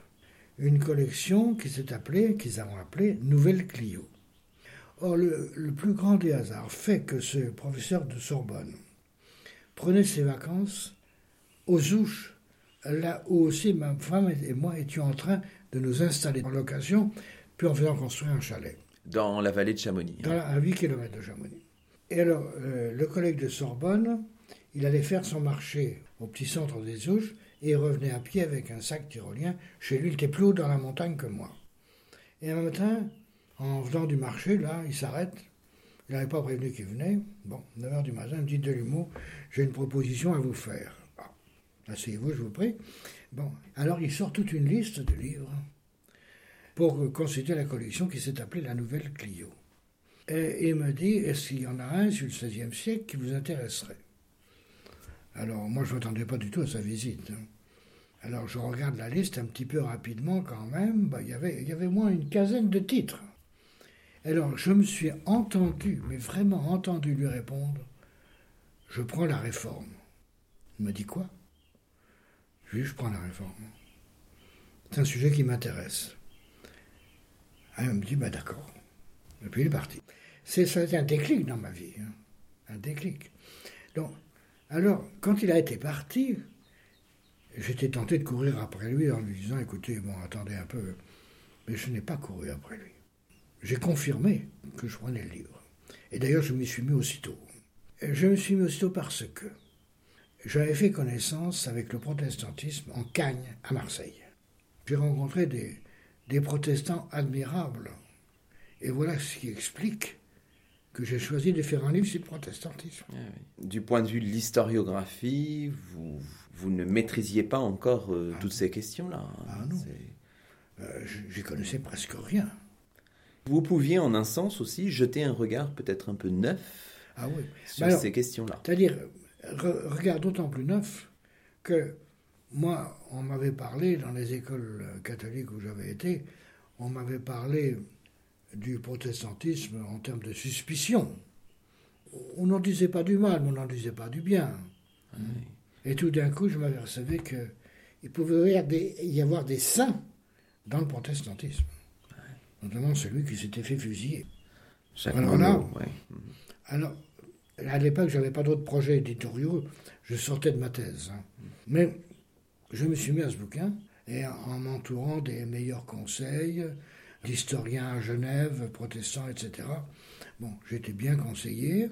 une collection qui s'est appelée, qu'ils ont appelée Nouvelle Clio. Or, le, plus grand des hasards fait que ce professeur de Sorbonne prenait ses vacances aux Ouches, là où aussi ma femme et moi étions en train de nous installer en location, puis en faisant construire un chalet. Dans la vallée de Chamonix. Dans à 8 km de Chamonix. Et alors, euh, le collègue de Sorbonne, il allait faire son marché au petit centre des Ouches, et il revenait à pied avec un sac tyrolien. Chez lui, il était plus haut dans la montagne que moi. Et un matin, en venant du marché, là, il s'arrête. Il n'avait pas prévenu qu'il venait. Bon, 9h du matin, il me dit de l'humour, j'ai une proposition à vous faire. Asseyez-vous, je vous prie. Bon, alors il sort toute une liste de livres pour constituer la collection qui s'est appelée La Nouvelle Clio. Et il me dit, est-ce qu'il y en a un sur le XVIe siècle qui vous intéresserait? Alors moi, je ne m'attendais pas du tout à sa visite. Hein. Alors je regarde la liste un petit peu rapidement quand même. Bah, y il y avait moins une quinzaine de titres. Alors je me suis entendu, mais vraiment entendu lui répondre, je prends la réforme. Il me dit quoi? Dis, je prends la réforme. C'est un sujet qui m'intéresse. Ah, il me dit, bah d'accord. Et puis il est parti. C'est un déclic dans ma vie. Hein. Un déclic. Donc alors, quand il a été parti, j'étais tenté de courir après lui en lui disant Écoutez, bon, attendez un peu. Mais je n'ai pas couru après lui. J'ai confirmé que je prenais le livre. Et d'ailleurs, je m'y suis mis aussitôt. Je me suis mis aussitôt parce que j'avais fait connaissance avec le protestantisme en Cagne, à Marseille. J'ai rencontré des, des protestants admirables. Et voilà ce qui explique que j'ai choisi de faire un livre sur le protestantisme. Ah du point de vue de l'historiographie, vous, vous, ne maîtrisiez pas encore euh, ah toutes ces questions-là. Ah non. Euh, je connaissais presque rien. Vous pouviez en un sens aussi jeter un regard peut-être un peu neuf ah oui. sur ces questions-là. C'est-à-dire, regard d'autant plus neuf que moi, on m'avait parlé dans les écoles catholiques où j'avais été, on m'avait parlé du protestantisme en termes de suspicion. On n'en disait pas du mal, mais on n'en disait pas du bien. Et tout d'un coup, je m'apercevais qu'il pouvait y avoir des saints dans le protestantisme. Notamment celui qui s'était fait fusiller. Alors là, alors, à l'époque, je n'avais pas d'autres projets éditoriaux, je sortais de ma thèse. Hein. Mais je me suis mis à ce bouquin, et en m'entourant des meilleurs conseils, d'historiens à Genève, protestants, etc. Bon, j'étais bien conseillé,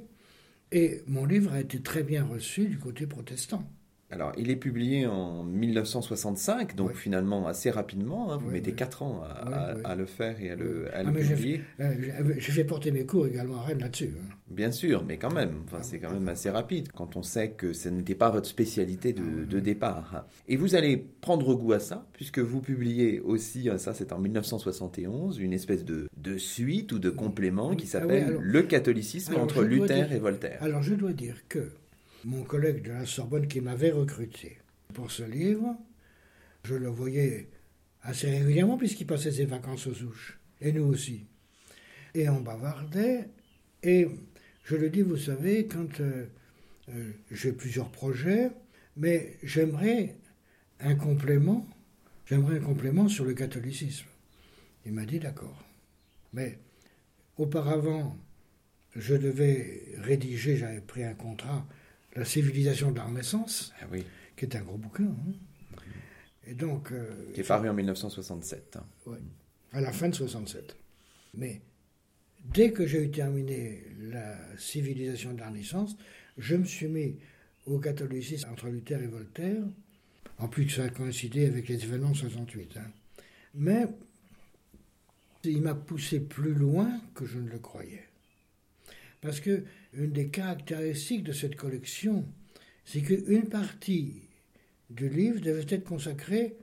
et mon livre a été très bien reçu du côté protestant. Alors, il est publié en 1965, donc finalement assez rapidement. Hein. vous mettez 4 ans à, le faire et à le, à ah, publier. Euh, j'ai fait porter mes cours également à Rennes là-dessus. Hein. Bien sûr, mais quand même, enfin, c'est quand même assez rapide quand on sait que ce n'était pas votre spécialité de, ah, départ. Et vous allez prendre goût à ça, puisque vous publiez aussi, euh, ça c'est en 1971, une espèce de, de suite ou de complément qui ah s'appelle Le catholicisme entre Luther et Voltaire. Alors je dois dire que mon collègue de la Sorbonne qui m'avait recruté pour ce livre. Je le voyais assez régulièrement puisqu'il passait ses vacances aux ouches, et nous aussi. Et on bavardait, et je le dis, vous savez, quand euh, euh, j'ai plusieurs projets, mais j'aimerais un complément, j'aimerais un complément sur le catholicisme. Il m'a dit d'accord. Mais auparavant, je devais rédiger, j'avais pris un contrat la civilisation de la Renaissance, ah oui. qui est un gros bouquin. Hein. Et donc, euh, qui est paru en 1967. Oui, à la fin de 67. Mais dès que j'ai eu terminé la civilisation de la Renaissance, je me suis mis au catholicisme entre Luther et Voltaire, en plus que ça a coïncidé avec les événements de 68. Hein. Mais il m'a poussé plus loin que je ne le croyais. Parce que une des caractéristiques de cette collection, c'est qu'une partie du livre devait être consacrée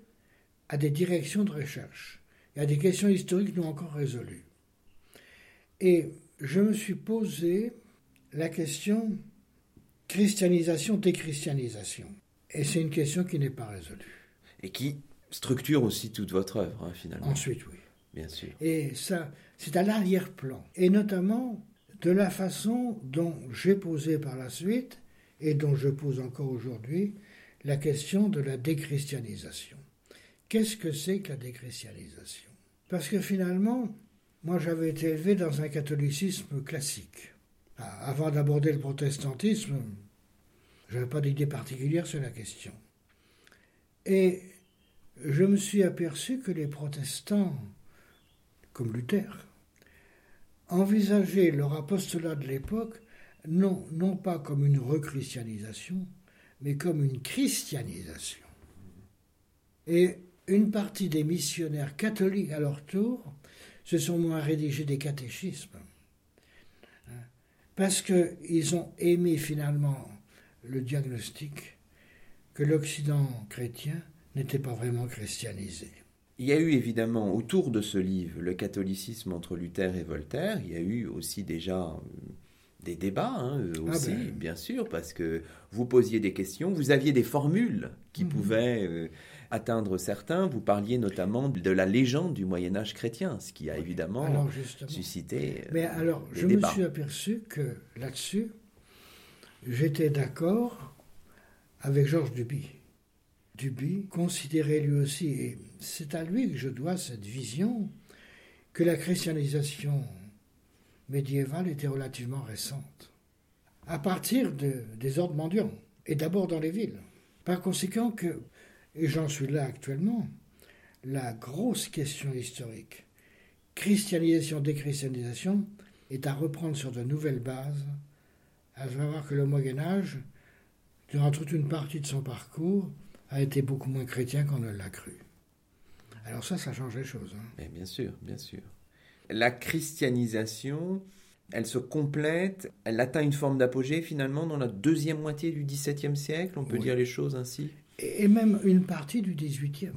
à des directions de recherche et à des questions historiques non encore résolues. Et je me suis posé la question christianisation-déchristianisation. Et c'est une question qui n'est pas résolue. Et qui structure aussi toute votre œuvre, hein, finalement. Ensuite, oui. Bien sûr. Et ça, c'est à l'arrière-plan. Et notamment de la façon dont j'ai posé par la suite, et dont je pose encore aujourd'hui, la question de la déchristianisation. Qu'est-ce que c'est que la déchristianisation? Parce que finalement, moi j'avais été élevé dans un catholicisme classique. Ah, avant d'aborder le protestantisme, je n'avais pas d'idée particulière sur la question. Et je me suis aperçu que les protestants, comme Luther, envisager leur apostolat de l'époque non, pas comme une rechristianisation, mais comme une christianisation. Et une partie des missionnaires catholiques à leur tour se sont moins rédigés des catéchismes, hein, parce qu'ils ont aimé finalement le diagnostic que l'Occident chrétien n'était pas vraiment christianisé. Il y a eu évidemment autour de ce livre, le catholicisme entre Luther et Voltaire, il y a eu aussi déjà euh, des débats, hein, euh, ah aussi, ben. bien sûr, parce que vous posiez des questions, vous aviez des formules qui mhm. pouvaient euh, atteindre certains. Vous parliez notamment de la légende du Moyen Âge chrétien, ce qui a évidemment suscité. Mais alors, je me suis aperçu que là-dessus, j'étais d'accord avec Georges Duby. Duby considérait lui aussi, et c'est à lui que je dois cette vision, que la christianisation médiévale était relativement récente, à partir des ordres mendiants, et d'abord dans les villes. Par conséquent que, et j'en suis là actuellement, la grosse question historique, christianisation, déchristianisation, est à reprendre sur de nouvelles bases, à savoir que le Moyen Âge, durant toute une partie de son parcours, a été beaucoup moins chrétien qu'on ne l'a cru. Alors ça, ça change les choses. hein. Mais bien sûr, bien sûr. La christianisation, elle se complète, elle atteint une forme d'apogée finalement dans la deuxième moitié du XVIIe siècle, on peut Oui. dire les choses ainsi? Et même une partie du XVIIIe.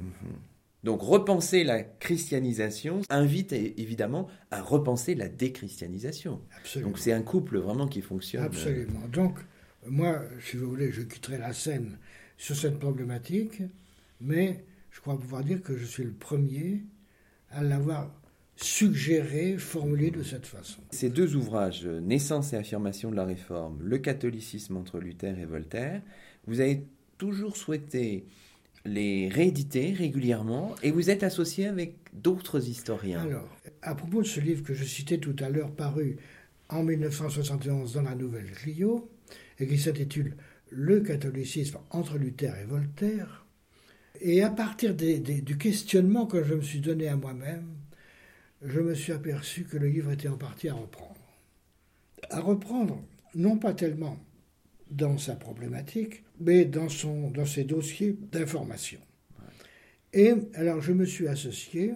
Donc repenser la christianisation invite évidemment à repenser la déchristianisation. Absolument. Donc c'est un couple vraiment qui fonctionne. Absolument. Donc, moi, si vous voulez, je quitterai la scène sur cette problématique, mais je crois pouvoir dire que je suis le premier à l'avoir suggéré, formulé de cette façon. Ces deux ouvrages, euh, Naissance et affirmation de la réforme, Le catholicisme entre Luther et Voltaire, vous avez toujours souhaité les rééditer régulièrement et vous êtes associé avec d'autres historiens. Alors, à propos de ce livre que je citais tout à l'heure, paru en 1971 dans la Nouvelle Clio, et qui s'intitule Le catholicisme entre Luther et Voltaire, et à partir du questionnement que je me suis donné à moi-même, je me suis aperçu que le livre était en partie à reprendre. À reprendre, non pas tellement dans sa problématique, mais dans, son, dans ses dossiers d'information. Et alors je me suis associé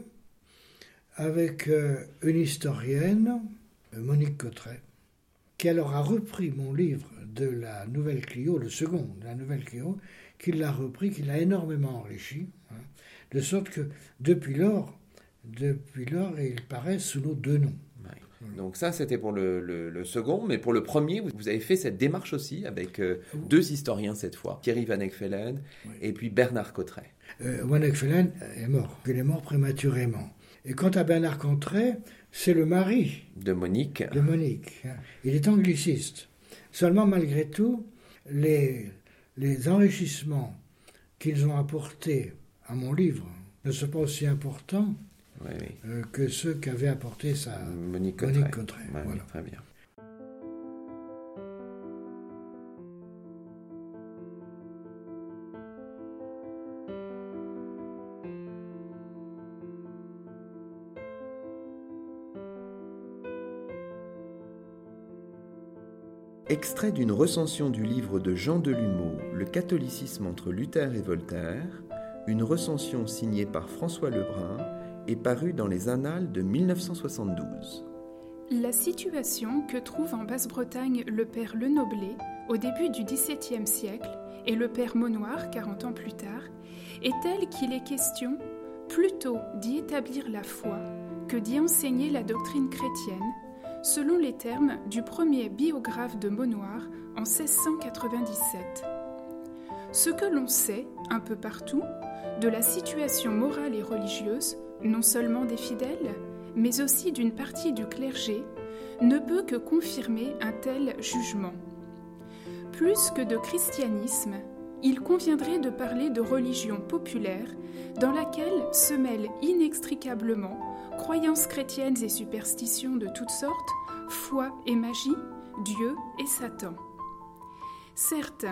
avec euh, une historienne, Monique Cotteret, qui alors a repris mon livre de la Nouvelle Clio, le second de la Nouvelle Clio, qui l'a repris, qui l'a énormément enrichi, hein, de sorte que depuis lors, depuis lors, il paraît sous nos deux noms. Donc ça, c'était pour le, le- le second, mais pour le premier, vous, avez fait cette démarche aussi avec euh, deux historiens cette fois, Thierry Van Ekvelen Oui. et puis Bernard Cotteret. Euh, Wanek Fellen est mort. Il est mort prématurément. Et quant à Bernard Cotteret, c'est le mari de Monique. de Monique. hein. Il est angliciste. Seulement, malgré tout, les, les enrichissements qu'ils ont apportés à mon livre ne sont pas aussi importants Oui, oui. euh, que ceux qu'avait apporté sa Monique Cotteret. Monique Cotteret. Ouais, oui, voilà. très bien. Extrait d'une recension du livre de Jean Delumeau, Le catholicisme entre Luther et Voltaire, une recension signée par François Lebrun et parue dans les Annales de 1972. La situation que trouve en Basse-Bretagne le père Lenoblet au début du XVIIe siècle et le père Monoir 40 ans plus tard est telle qu'il est question plutôt d'y établir la foi que d'y enseigner la doctrine chrétienne, selon les termes du premier biographe de Monoir en 1697. Ce que l'on sait, un peu partout, de la situation morale et religieuse, non seulement des fidèles, mais aussi d'une partie du clergé, ne peut que confirmer un tel jugement. Plus que de christianisme, il conviendrait de parler de religion populaire dans laquelle se mêlent inextricablement croyances chrétiennes et superstitions de toutes sortes, foi et magie, Dieu et Satan. Certes,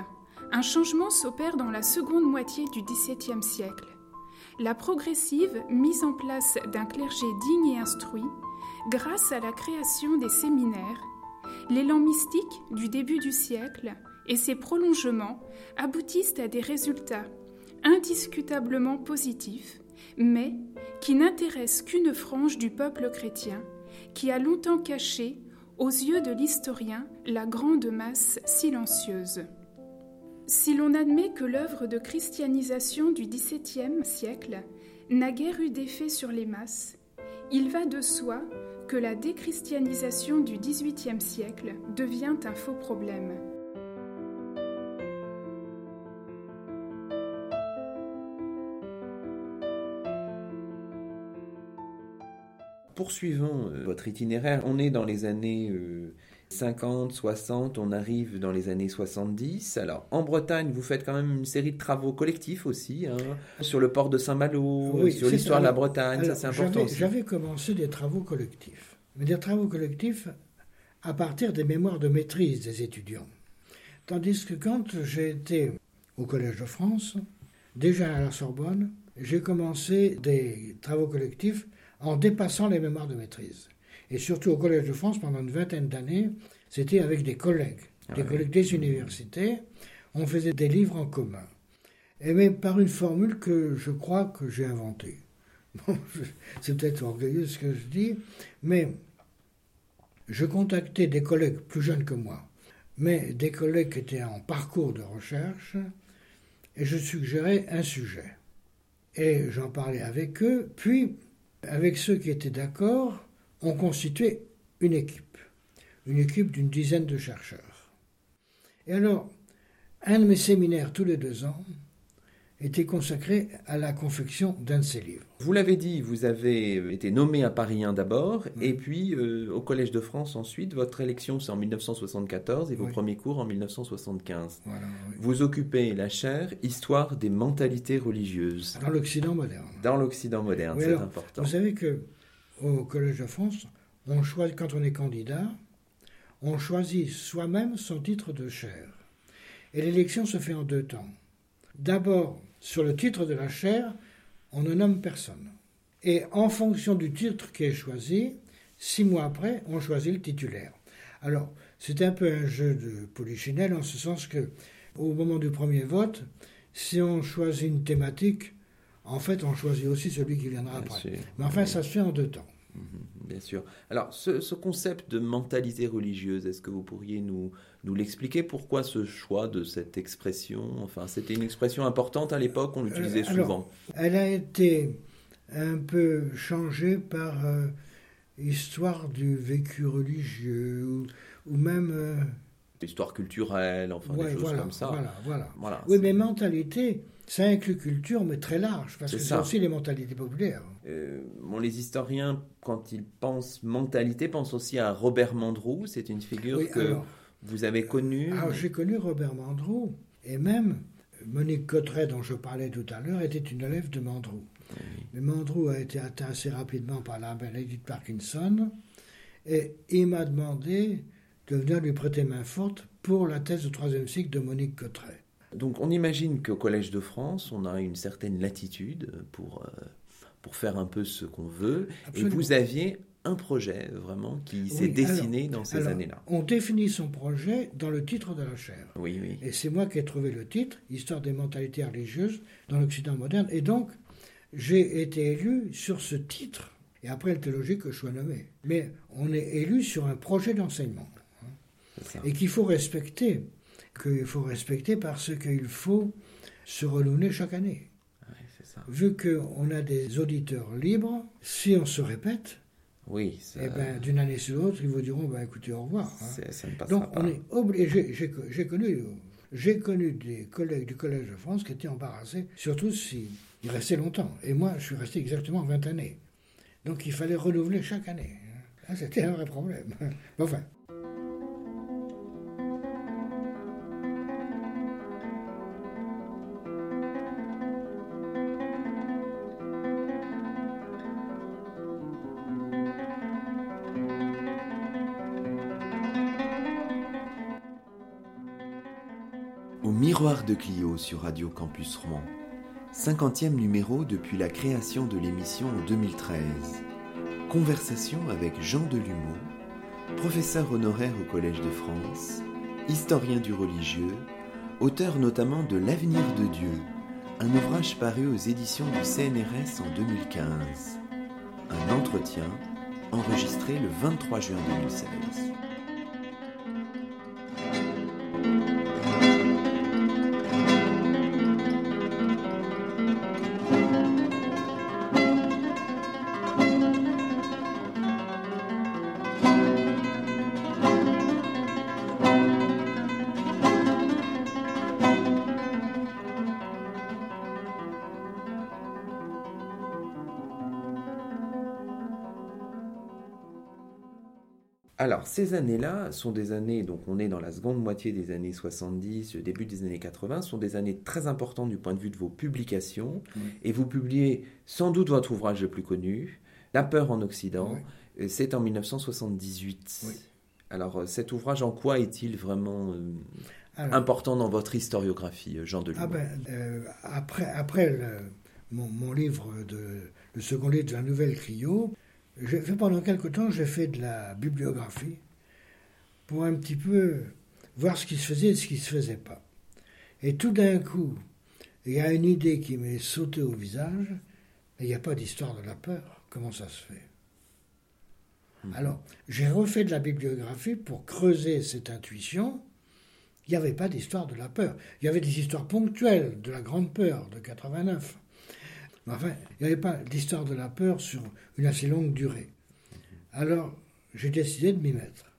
un changement s'opère dans la seconde moitié du XVIIe siècle. La progressive mise en place d'un clergé digne et instruit, grâce à la création des séminaires, l'élan mystique du début du siècle et ses prolongements aboutissent à des résultats indiscutablement positifs, mais qui n'intéressent qu'une frange du peuple chrétien, qui a longtemps caché, aux yeux de l'historien, la grande masse silencieuse. Si l'on admet que l'œuvre de christianisation du XVIIe siècle n'a guère eu d'effet sur les masses, il va de soi que la déchristianisation du XVIIIe siècle devient un faux problème. Poursuivons euh, votre itinéraire. On est dans les années euh, 50, 60, on arrive dans les années 70. Alors, en Bretagne, vous faites quand même une série de travaux collectifs aussi, hein, sur le port de Saint-Malo, Oui, sur l'histoire de la Bretagne, Alors, ça c'est important. J'avais commencé des travaux collectifs, mais des travaux collectifs à partir des mémoires de maîtrise des étudiants. Tandis que quand j'ai été au Collège de France, déjà à la Sorbonne, j'ai commencé des travaux collectifs en dépassant les mémoires de maîtrise. Et surtout au Collège de France, pendant une vingtaine d'années, c'était avec des collègues, Ah des oui. collègues des universités. On faisait des livres en commun. Et mais par une formule que je crois que j'ai inventée. [laughs] c'est peut-être orgueilleux ce que je dis, mais je contactais des collègues plus jeunes que moi, mais des collègues qui étaient en parcours de recherche, et je suggérais un sujet. Et j'en parlais avec eux, puis avec ceux qui étaient d'accord, on constituait une équipe, une équipe d'une dizaine de chercheurs. Et alors, un de mes séminaires tous les deux ans, était consacré à la confection d'un de ses livres. Vous l'avez dit, vous avez été nommé à Paris 1 d'abord, et puis euh, au Collège de France ensuite. Votre élection, c'est en 1974 et vos premiers cours en 1975. Vous occupez la chaire Histoire des mentalités religieuses. Dans l'Occident moderne. Dans l'Occident moderne, c'est important. Vous savez que au Collège de France, on choisit, quand on est candidat, on choisit soi-même son titre de chaire. Et l'élection se fait en deux temps. D'abord, sur le titre de la chaire, on ne nomme personne. Et en fonction du titre qui est choisi, six mois après, on choisit le titulaire. Alors, c'est un peu un jeu de polichinelle en ce sens que, au moment du premier vote, si on choisit une thématique, en fait, on choisit aussi celui qui viendra après. Mais enfin, ça se fait en deux temps. Mhm, bien sûr. Alors, ce, concept de mentalité religieuse, est-ce que vous pourriez nous, nous l'expliquer? Pourquoi ce choix de cette expression? Enfin, c'était une expression importante à l'époque, on l'utilisait euh, souvent. Elle a été un peu changée par euh, histoire du vécu religieux ou, même. Euh, histoire culturelle, enfin des choses comme ça. Voilà, voilà. voilà oui, mais mentalité, ça inclut culture, mais très large, parce que c'est aussi les mentalités populaires. Euh, bon, les historiens, quand ils pensent mentalité, pensent aussi à Robert Mandrou. C'est une figure que vous avez connue. Alors, ah, j'ai connu Robert Mandrou, et même Monique Cotteret, dont je parlais tout à l'heure, était une élève de Mandrou. Mais Mandrou a été atteint assez rapidement par la maladie de Parkinson, et il m'a demandé de venir lui prêter main forte pour la thèse de troisième cycle de Monique Cotteret. Donc on imagine qu'au Collège de France, on a une certaine latitude pour, euh, pour faire un peu ce qu'on veut. Et vous aviez un projet vraiment qui s'est dessiné dans ces années-là. On définit son projet dans le titre de la chaire. Oui, oui. Et c'est moi qui ai trouvé le titre, Histoire des mentalités religieuses dans l'Occident moderne. Et donc, j'ai été élu sur ce titre. Et après, il était logique que je sois nommé. Mais on est élu sur un projet d'enseignement. Hein, et qu'il faut respecter qu'il faut respecter parce qu'il faut se renouveler chaque année. Vu qu'on a des auditeurs libres, si on se répète, oui, eh ben, d'une année sur l'autre, ils vous diront bah, écoutez, au revoir. Hein. Donc, on est obligé. J'ai connu, j'ai connu des collègues du Collège de France qui étaient embarrassés, surtout s'ils restaient longtemps. Et moi, je suis resté exactement 20 années. Donc, il fallait renouveler chaque année. Hein. C'était un vrai problème. [laughs] enfin. De Clio sur Radio Campus Rouen. 50e numéro depuis la création de l'émission en 2013. Conversation avec Jean Delumeau, professeur honoraire au Collège de France, historien du religieux, auteur notamment de L'avenir de Dieu, un ouvrage paru aux éditions du CNRS en 2015. Un entretien enregistré le 23 juin 2016. Ces années-là sont des années, donc on est dans la seconde moitié des années 70, le début des années 80, sont des années très importantes du point de vue de vos publications. Et vous publiez sans doute votre ouvrage le plus connu, La peur en Occident. C'est en 1978. Alors, euh, cet ouvrage, en quoi est-il vraiment euh, important dans votre historiographie, euh, Jean Delumeau ah ben, Après, après mon, livre, de, le second livre de la Nouvelle Crio, fait, pendant quelque temps, j'ai fait de la bibliographie pour un petit peu voir ce qui se faisait et ce qui ne se faisait pas. Et tout d'un coup, il y a une idée qui m'est sautée au visage, il n'y a pas d'histoire de la peur. Comment ça se fait? Mhm. Alors, j'ai refait de la bibliographie pour creuser cette intuition. Il n'y avait pas d'histoire de la peur. Il y avait des histoires ponctuelles de la grande peur de 89. Mais enfin, il n'y avait pas d'histoire de la peur sur une assez longue durée. Alors, j'ai décidé de m'y mettre.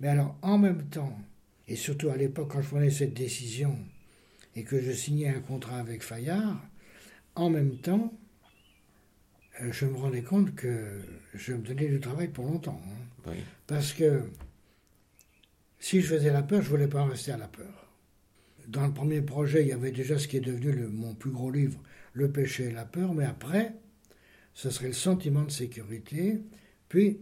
Mais alors, en même temps, et surtout à l'époque quand je prenais cette décision et que je signais un contrat avec Fayard, en même temps, euh, je me rendais compte que je me donnais du travail pour longtemps. Hein. Parce que si je faisais la peur, je ne voulais pas rester à la peur. Dans le premier projet, il y avait déjà ce qui est devenu le, mon plus gros livre, Le péché et la peur, mais après, ce serait le sentiment de sécurité, puis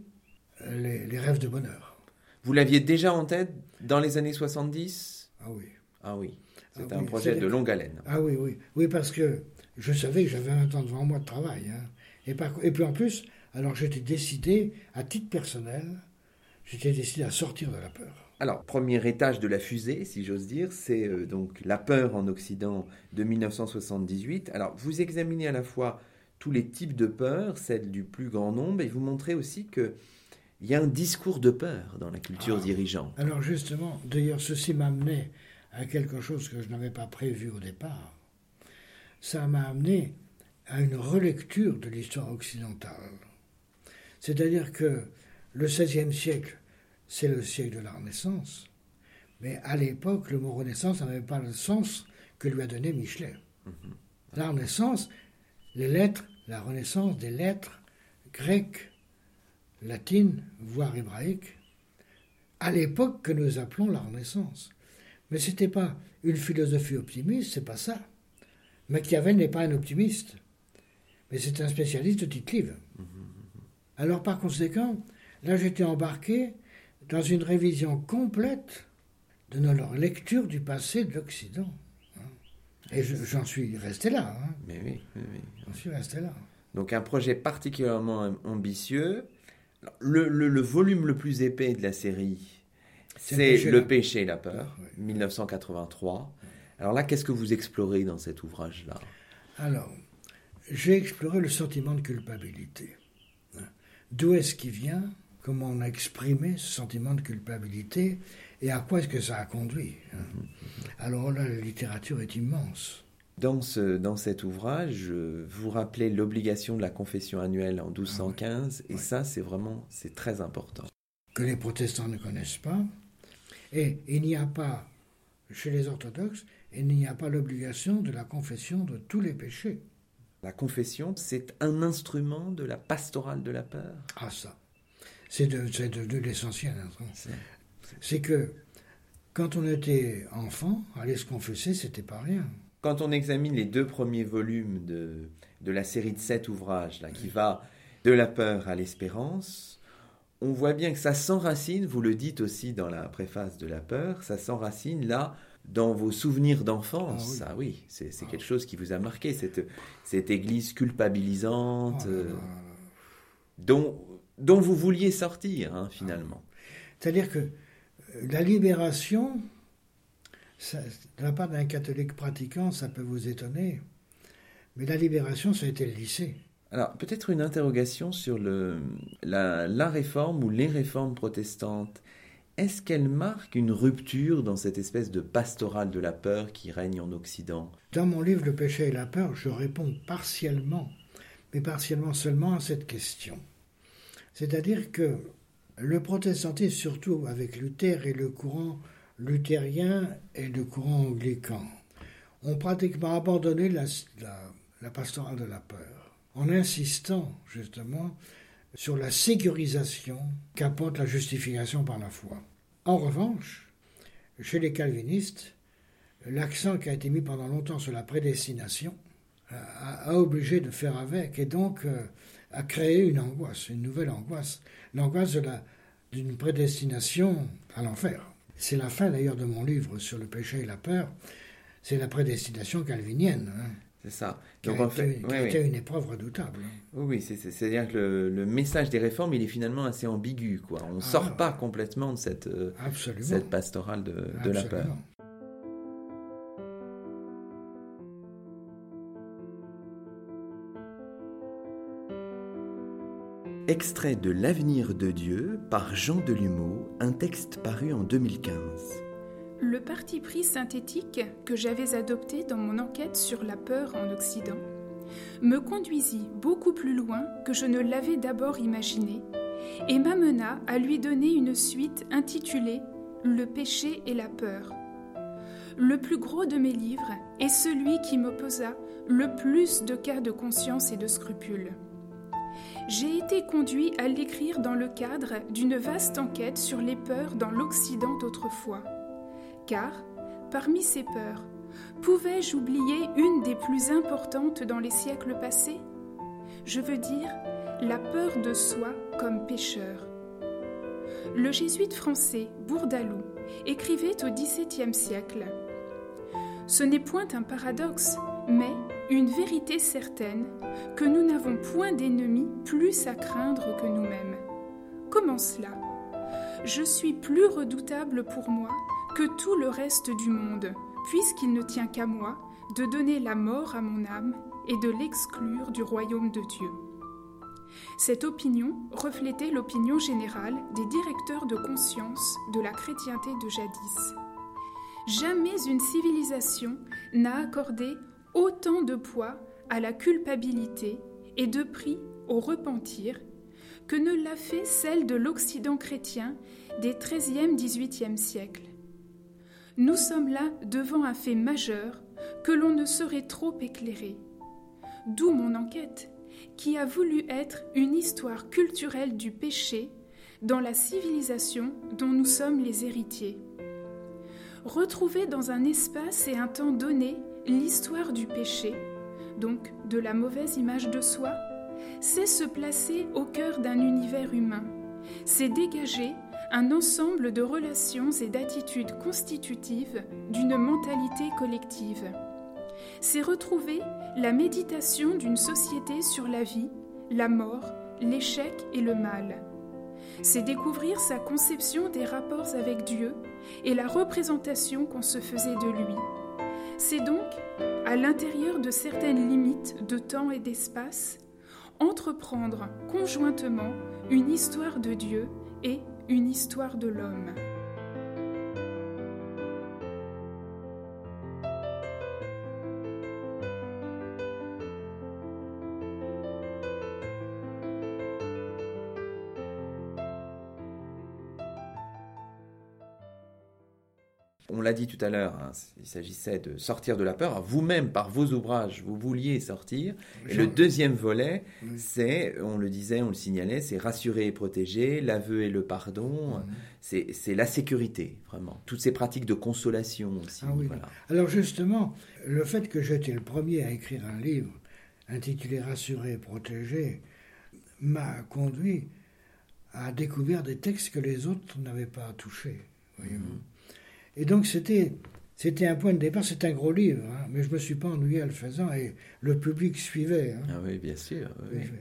euh, les, rêves de bonheur. Vous l'aviez déjà en tête dans les années 70 Ah oui. Ah oui. C'était ah un projet de longue haleine. Ah oui, oui. Oui, parce que je savais que j'avais un temps devant moi de travail. Hein. Et, et puis en plus, alors j'étais décidé, à titre personnel, j'étais décidé à sortir de la peur. Alors, premier étage de la fusée, si j'ose dire, c'est euh, donc La peur en Occident de 1978. Alors, vous examinez à la fois tous les types de peur, celle du plus grand nombre, et vous montrez aussi que il y a un discours de peur dans la culture ah. dirigeante. Alors justement, d'ailleurs, ceci m'amenait à quelque chose que je n'avais pas prévu au départ. Ça m'a amené à une relecture de l'histoire occidentale. C'est-à-dire que le XVIe siècle, c'est le siècle de la Renaissance, mais à l'époque, le mot Renaissance n'avait pas le sens que lui a donné Michelet. Mhm. La Renaissance, les lettres, la Renaissance des lettres grecques, latines, voire hébraïques, à l'époque que nous appelons la Renaissance. Mais ce n'était pas une philosophie optimiste, c'est pas ça. Machiavel n'est pas un optimiste, mais c'est un spécialiste de tite Alors par conséquent, là j'étais embarqué dans une révision complète de notre lecture du passé de l'Occident. Hein. Et j'en suis resté là. Hein. Mais oui, oui, oui. J'en suis resté là. Donc un projet particulièrement ambitieux. Le, volume le plus épais de la série, c'est Le péché et la peur, 1983. Alors là, qu'est-ce que vous explorez dans cet ouvrage-là? Alors, j'ai exploré le sentiment de culpabilité. Hein. D'où est-ce qu'il vient? Comment on a exprimé ce sentiment de culpabilité Et à quoi est-ce que ça a conduit hein. Alors là, la littérature est immense. Dans, ce, dans cet ouvrage, vous rappelez l'obligation de la confession annuelle en 1215, ah et ça, c'est vraiment, c'est très important. Que les protestants ne connaissent pas. Et il n'y a pas, chez les orthodoxes, il n'y a pas l'obligation de la confession de tous les péchés. La confession, c'est un instrument de la pastorale de la peur? Ah ça, c'est de, de, l'essentiel. Hein. C'est que quand on était enfant, aller se confesser, c'était pas rien. Quand on examine les deux premiers volumes de, de la série de sept ouvrages, là, qui va de la peur à l'espérance, on voit bien que ça s'enracine, vous le dites aussi dans la préface de la peur, ça s'enracine là dans vos souvenirs d'enfance. Ah oui, ah c'est ah. quelque chose qui vous a marqué, cette, cette église culpabilisante oh euh, dont, dont vous vouliez sortir hein, finalement. C'est-à-dire que euh, la libération, de la part d'un catholique pratiquant, ça peut vous étonner. Mais la libération, ça a été le lycée. Alors, peut-être une interrogation sur le, la, la, réforme ou les réformes protestantes. Est-ce qu'elles marquent une rupture dans cette espèce de pastorale de la peur qui règne en Occident? Dans mon livre Le péché et la peur, je réponds partiellement, mais partiellement seulement à cette question. C'est-à-dire que le protestantisme, surtout avec Luther et le courant luthérien et le courant anglican, ont pratiquement abandonné la, pastorale de la peur, en insistant justement sur la sécurisation qu'apporte la justification par la foi. En revanche, chez les calvinistes, l'accent qui a été mis pendant longtemps sur la prédestination a, obligé de faire avec et donc euh, a créé une angoisse, une nouvelle angoisse, l'angoisse d'une prédestination à l'enfer. C'est la fin d'ailleurs de mon livre sur le péché et la peur. C'est la prédestination calvinienne. Hein, c'est ça. Donc, en fait, qui a été une épreuve redoutable. Hein. Oui, c'est-à-dire que le, message des réformes, il est finalement assez ambigu. Quoi. On ne ah, sort pas complètement de cette, euh, cette pastorale de, de la peur. Extrait de L'avenir de Dieu par Jean Delumeau, un texte paru en 2015. Le parti pris synthétique que j'avais adopté dans mon enquête sur la peur en Occident me conduisit beaucoup plus loin que je ne l'avais d'abord imaginé et m'amena à lui donner une suite intitulée Le péché et la peur. Le plus gros de mes livres est celui qui m'opposa le plus de cas de conscience et de scrupules. J'ai été conduit à l'écrire dans le cadre d'une vaste enquête sur les peurs dans l'Occident d'autrefois. Car, parmi ces peurs, pouvais-je oublier une des plus importantes dans les siècles passés? Je veux dire la peur de soi comme pécheur. Le jésuite français Bourdaloue écrivait au XVIIe siècle Ce n'est point un paradoxe, mais une vérité certaine que nous n'avons point d'ennemis plus à craindre que nous-mêmes. Comment cela? Je suis plus redoutable pour moi que tout le reste du monde, puisqu'il ne tient qu'à moi de donner la mort à mon âme et de l'exclure du royaume de Dieu. Cette opinion reflétait l'opinion générale des directeurs de conscience de la chrétienté de jadis. Jamais une civilisation n'a accordé autant de poids à la culpabilité et de prix au repentir que ne l'a fait celle de l'Occident chrétien des XIIIe XVIIIe siècles. Nous sommes là devant un fait majeur que l'on ne saurait trop éclairer. D'où mon enquête, qui a voulu être une histoire culturelle du péché dans la civilisation dont nous sommes les héritiers. Retrouver dans un espace et un temps donné l'histoire du péché, donc de la mauvaise image de soi, c'est se placer au cœur d'un univers humain, c'est dégager un ensemble de relations et d'attitudes constitutives d'une mentalité collective. C'est retrouver la méditation d'une société sur la vie, la mort, l'échec et le mal. C'est découvrir sa conception des rapports avec Dieu et la représentation qu'on se faisait de lui c'est donc, à l'intérieur de certaines limites de temps et d'espace, entreprendre conjointement une histoire de Dieu et une histoire de l'homme. L'a dit tout à l'heure, hein, il s'agissait de sortir de la peur. Vous-même, par vos ouvrages, vous vouliez sortir. Et le deuxième volet, c'est, on le disait, on le signalait, c'est rassurer et protéger, l'aveu et le pardon. Mhm. C'est la sécurité, vraiment. Toutes ces pratiques de consolation aussi. Ah Alors justement, le fait que j'étais le premier à écrire un livre intitulé Rassurer et protéger m'a conduit à découvrir des textes que les autres n'avaient pas touchés. Voyez-vous. Et donc c'était c'était un point de départ, c'est un gros livre, hein, mais je ne me suis pas ennuyé en le faisant et le public suivait. Hein. Ah oui, bien sûr.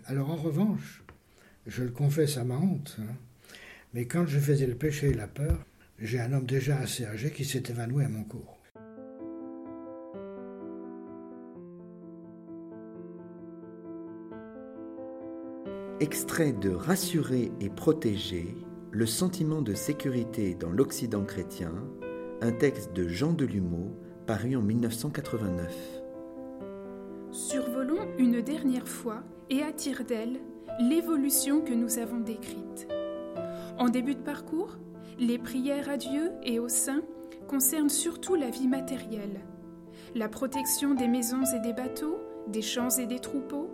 Alors en revanche, je le confesse à ma honte, hein, mais quand je faisais le péché et la peur, j'ai un homme déjà assez âgé qui s'est évanoui à mon cours. Extrait de Rassurer et protéger, le sentiment de sécurité dans l'Occident chrétien un texte de Jean Delumeau paru en 1989. Survolons une dernière fois et à tire-d'aile l'évolution que nous avons décrite. En début de parcours, les prières à Dieu et aux saints concernent surtout la vie matérielle, la protection des maisons et des bateaux, des champs et des troupeaux,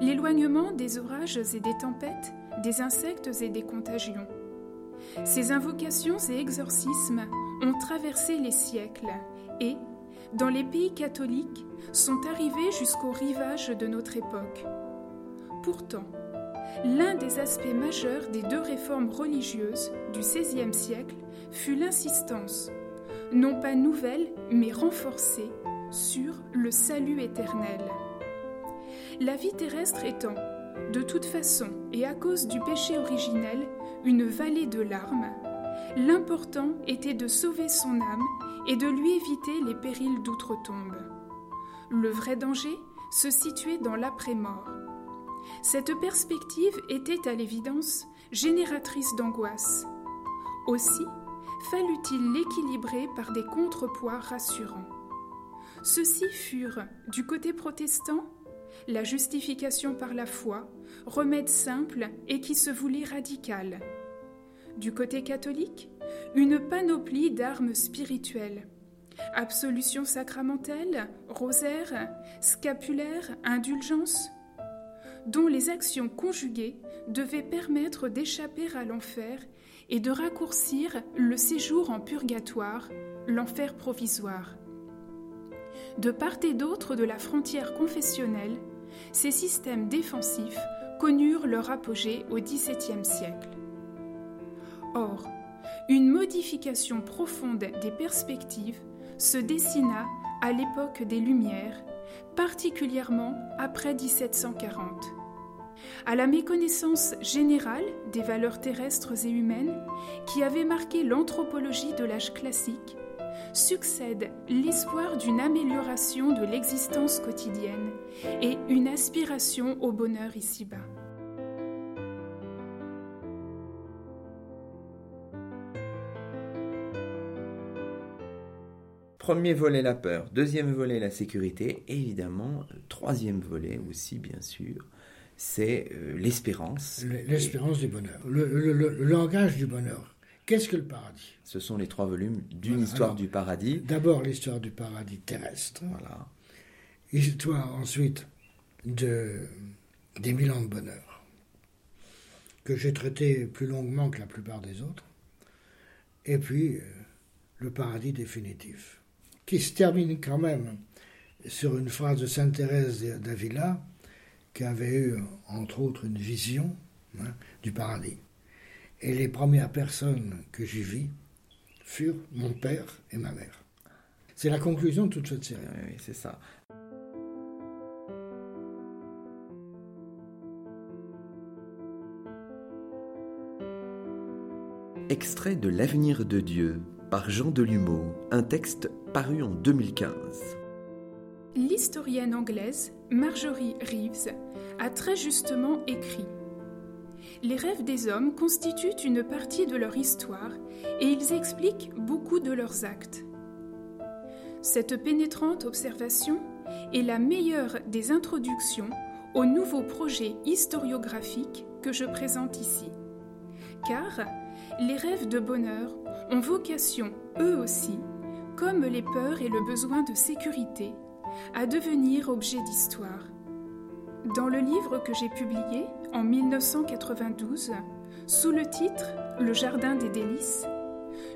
l'éloignement des orages et des tempêtes, des insectes et des contagions. Ces invocations et exorcismes ont traversé les siècles et, dans les pays catholiques, sont arrivés jusqu'au rivage de notre époque. Pourtant, l'un des aspects majeurs des deux réformes religieuses du XVIe siècle fut l'insistance, non pas nouvelle, mais renforcée, sur le salut éternel. La vie terrestre étant, de toute façon et à cause du péché originel, une vallée de larmes, L'important était de sauver son âme et de lui éviter les périls d'outre-tombe. Le vrai danger se situait dans l'après-mort. Cette perspective était à l'évidence génératrice d'angoisse. Aussi fallut-il l'équilibrer par des contrepoids rassurants. Ceux-ci furent, du côté protestant, la justification par la foi, remède simple et qui se voulait radical. Du côté catholique, une panoplie d'armes spirituelles. Absolution sacramentelle, rosaire, scapulaire, indulgence, dont les actions conjuguées devaient permettre d'échapper à l'enfer et de raccourcir le séjour en purgatoire, l'enfer provisoire. De part et d'autre de la frontière confessionnelle, ces systèmes défensifs connurent leur apogée au XVIIe siècle. Or, une modification profonde des perspectives se dessina à l'époque des Lumières, particulièrement après 1740. À la méconnaissance générale des valeurs terrestres et humaines qui avait marqué l'anthropologie de l'âge classique, succède l'espoir d'une amélioration de l'existence quotidienne et une aspiration au bonheur ici-bas. Premier volet la peur, deuxième volet la sécurité, et évidemment, troisième volet aussi bien sûr, c'est euh, l'espérance. L'espérance du bonheur, le langage du bonheur. Qu'est-ce que le paradis? Ce sont les trois volumes d'une histoire du paradis. D'abord l'histoire du paradis terrestre. Voilà. Histoire ensuite de, des mille ans de bonheur, que j'ai traité plus longuement que la plupart des autres. Et puis euh, le paradis définitif, qui se termine quand même sur une phrase de Sainte Thérèse d'Avila, qui avait eu, entre autres, une vision hein, du paradis. Et les premières personnes que j'y vis furent mon père et ma mère. C'est la conclusion de toute cette série. Oui, c'est ça. Extrait de L'avenir de Dieu par Jean Delumeau, un texte paru en 2015. L'historienne anglaise Marjorie Reeves a très justement écrit les rêves des hommes constituent une partie de leur histoire et ils expliquent beaucoup de leurs actes. Cette pénétrante observation est la meilleure des introductions au nouveau projet historiographique que je présente ici. Car les rêves de bonheur ont vocation, eux aussi, comme les peurs et le besoin de sécurité, à devenir objet d'histoire. Dans le livre que j'ai publié en 1992, sous le titre Le Jardin des délices,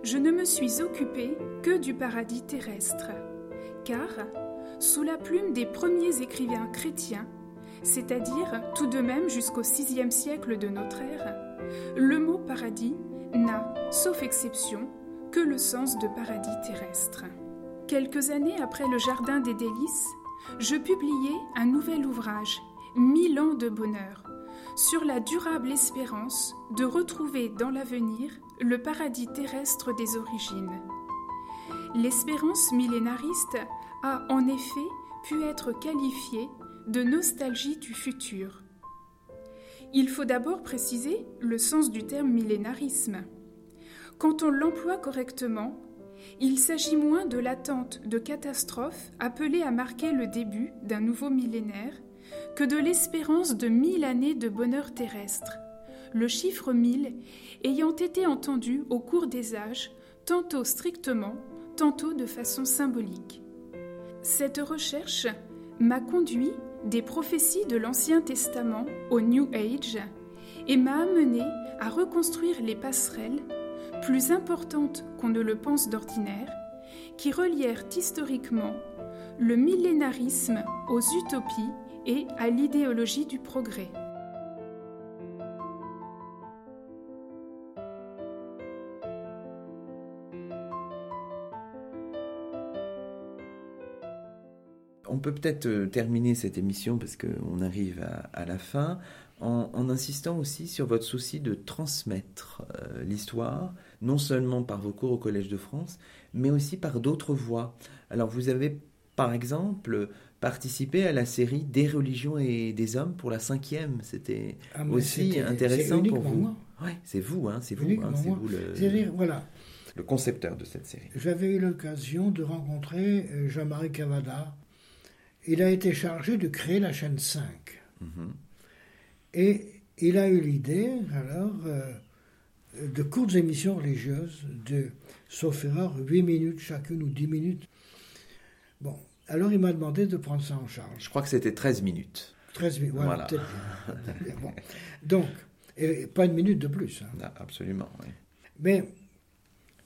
je ne me suis occupé que du paradis terrestre, car, sous la plume des premiers écrivains chrétiens, c'est-à-dire tout de même jusqu'au VIe siècle de notre ère, le mot paradis n'a, sauf exception, que le sens de paradis terrestre. Quelques années après le Jardin des délices, je publiai un nouvel ouvrage mille ans de bonheur, sur la durable espérance de retrouver dans l'avenir le paradis terrestre des origines. L'espérance millénariste a en effet pu être qualifiée de nostalgie du futur. Il faut d'abord préciser le sens du terme millénarisme. Quand on l'emploie correctement, il s'agit moins de l'attente de catastrophes appelées à marquer le début d'un nouveau millénaire que de l'espérance de mille années de bonheur terrestre, le chiffre mille ayant été entendu au cours des âges, tantôt strictement, tantôt de façon symbolique. Cette recherche m'a conduit des prophéties de l'Ancien Testament au New Age et m'a amené à reconstruire les passerelles, plus importantes qu'on ne le pense d'ordinaire, qui relièrent historiquement le millénarisme aux utopies et à l'idéologie du progrès. On peut peut-être euh, terminer cette émission parce qu'on arrive à, la fin en, insistant aussi sur votre souci de transmettre euh, l'histoire, non seulement par vos cours au Collège de France, mais aussi par d'autres voies. Alors vous avez par exemple, participé à la série Des religions et des hommes pour la cinquième. C'était Ah, aussi intéressant pour vous. Ouais, c'est vous, hein, c'est vous, hein, c'est vous le, voilà, le concepteur de cette série. j'avais eu l'occasion de rencontrer euh, Jean-Marie Cavada. Il a été chargé de créer la chaîne 5. Mhm. Et il a eu l'idée, alors, euh, de courtes émissions religieuses, de, sauf erreur, 8 minutes chacune ou 10 minutes. Bon, alors il m'a demandé de prendre ça en charge. Je crois que c'était 13 minutes. 13 minutes, voilà, bien. Bon. Donc, et pas une minute de plus. hein. Ah, absolument, oui. Mais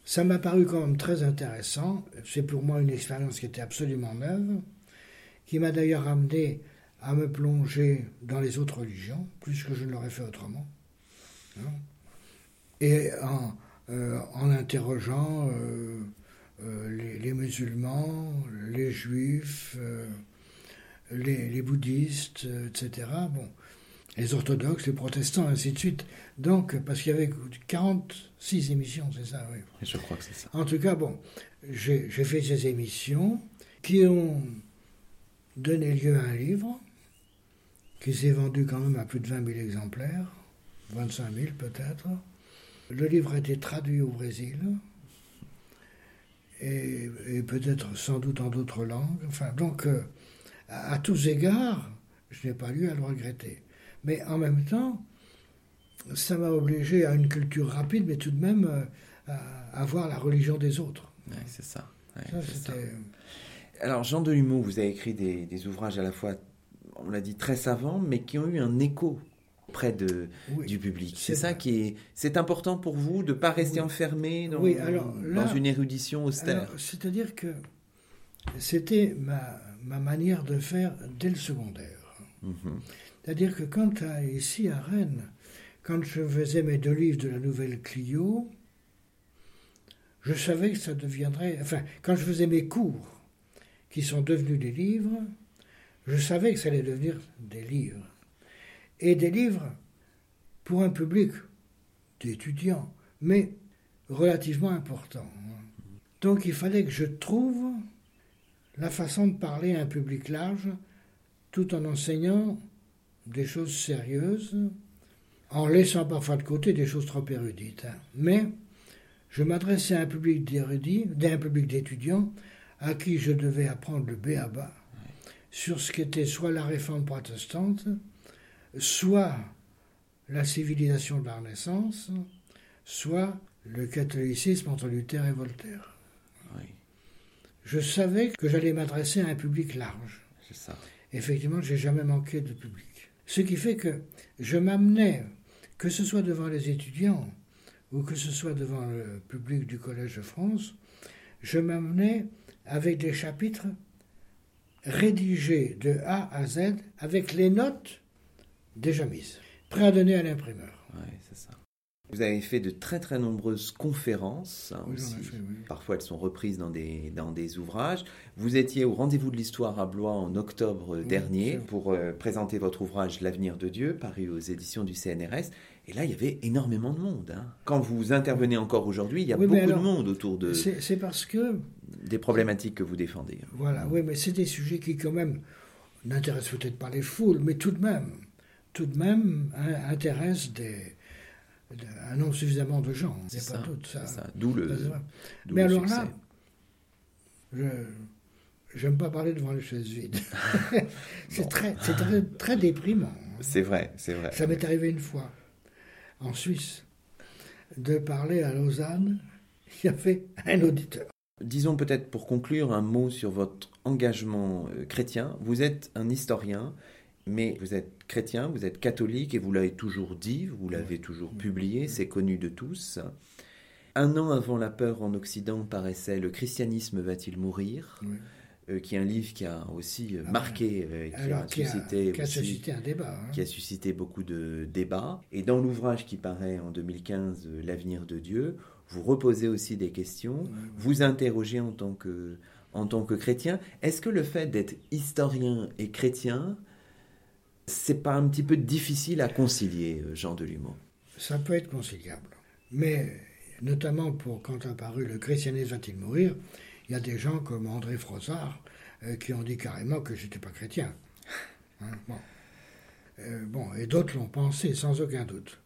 ça m'a paru quand même très intéressant. C'est pour moi une expérience qui était absolument neuve, qui m'a d'ailleurs amené à me plonger dans les autres religions, plus que je ne l'aurais fait autrement. hein. Et en, euh, en interrogeant euh, euh, les, les musulmans, les juifs, les, les bouddhistes, etc. Bon, les orthodoxes, les protestants, ainsi de suite. Donc, parce qu'il y avait 46 émissions, c'est ça, oui. Je crois que c'est ça. En tout cas, bon, j'ai fait ces émissions qui ont donné lieu à un livre qui s'est vendu quand même à plus de 20 000 exemplaires, 25 000 peut-être. Le livre a été traduit au Brésil et, et peut-être sans doute en d'autres langues. Enfin, donc, euh, à, à tous égards, je n'ai pas lieu à le regretter. Mais en même temps, ça m'a obligé à une culture rapide, mais tout de même euh, à, à voir la religion des autres. Ouais, c'est ça. Ouais, Ça, c'est ça. c'était. Alors, Jean Delumeau, vous avez écrit des, des ouvrages à la fois, on l'a dit, très savants, mais qui ont eu un écho de, Oui. du public. c'est ça vrai. qui est. C'est important pour vous de ne pas rester Oui. enfermé dans, Oui, alors, dans là- une érudition austère? C'est-à-dire que c'était ma, ma manière de faire dès le secondaire. Mhm. C'est-à-dire que quand à- ici à Rennes, quand je faisais mes deux livres de la nouvelle Clio, je savais que ça deviendrait. Enfin, quand je faisais mes cours, qui sont devenus des livres, je savais que ça allait devenir des livres. Et des livres pour un public d'étudiants, mais relativement important. Donc il fallait que je trouve la façon de parler à un public large tout en enseignant des choses sérieuses, en laissant parfois de côté des choses trop érudites. Mais je m'adressais à un public d'érudits, à un public d'étudiants, à qui je devais apprendre le B à bas sur ce qu'était soit la réforme protestante, soit la civilisation de la Renaissance, soit le catholicisme entre Luther et Voltaire. Oui, Je savais que j'allais m'adresser à un public large. ça. Effectivement, j'ai jamais manqué de public. Ce qui fait que je m'amenais, que ce soit devant les étudiants ou que ce soit devant le public du Collège de France, je m'amenais avec des chapitres rédigés de A à Z avec les notes déjà mises, prêts à donner à l'imprimeur. Oui, c'est ça. Vous avez fait de très très nombreuses conférences hein, Oui, aussi. fait, oui. Parfois elles sont reprises dans des, dans des ouvrages. Vous étiez au rendez-vous de l'histoire à Blois en octobre dernier pour euh, présenter votre ouvrage L'avenir de Dieu, paru aux éditions du CNRS. Et là, il y avait énormément de monde. hein. Quand vous intervenez encore aujourd'hui, il y a beaucoup alors, de monde autour de, C'est parce que des problématiques que vous défendez. Voilà, oui, mais c'est des sujets qui, quand même, n'intéressent peut-être pas les foules, mais tout de même, tout de même, hein, intéressent des, de- un nombre suffisamment de gens. C'est pas ça. Ça, c'est ça. D'où le, Mais le alors succès. là, je j'aime pas parler devant les chaises vides. [laughs] c'est Bon. très, c'est très, très déprimant. C'est vrai, c'est vrai. Ça m'est arrivé une fois, en Suisse, de parler à Lausanne. Il y avait un auditeur. Disons peut-être pour conclure un mot sur votre engagement euh, chrétien. Vous êtes un historien, mais vous êtes chrétien, vous êtes catholique et vous l'avez toujours dit, vous l'avez toujours publié, c'est connu de tous. Un an avant la peur en Occident paraissait Le christianisme va-t-il mourir Oui. euh, qui est un livre qui a aussi Ah, marqué, euh, qui Alors, a qui a, suscité qui a aussi- suscité un débat. hein. qui a suscité beaucoup de débats. Et dans l'ouvrage qui paraît en 2015, euh, L'avenir de Dieu, vous reposez aussi des questions, vous interrogez en tant que, en tant que chrétien. Est-ce que le fait d'être historien et chrétien, c'est pas un petit peu difficile à concilier, euh, Jean Delumeau Ça peut être conciliable. Mais notamment pour quand a paru Le christianisme va-t-il mourir, il y a des gens comme André Frossard euh, qui ont dit carrément que j'étais pas chrétien. [laughs] Hein, bon. Euh, bon, et d'autres l'ont pensé sans aucun doute.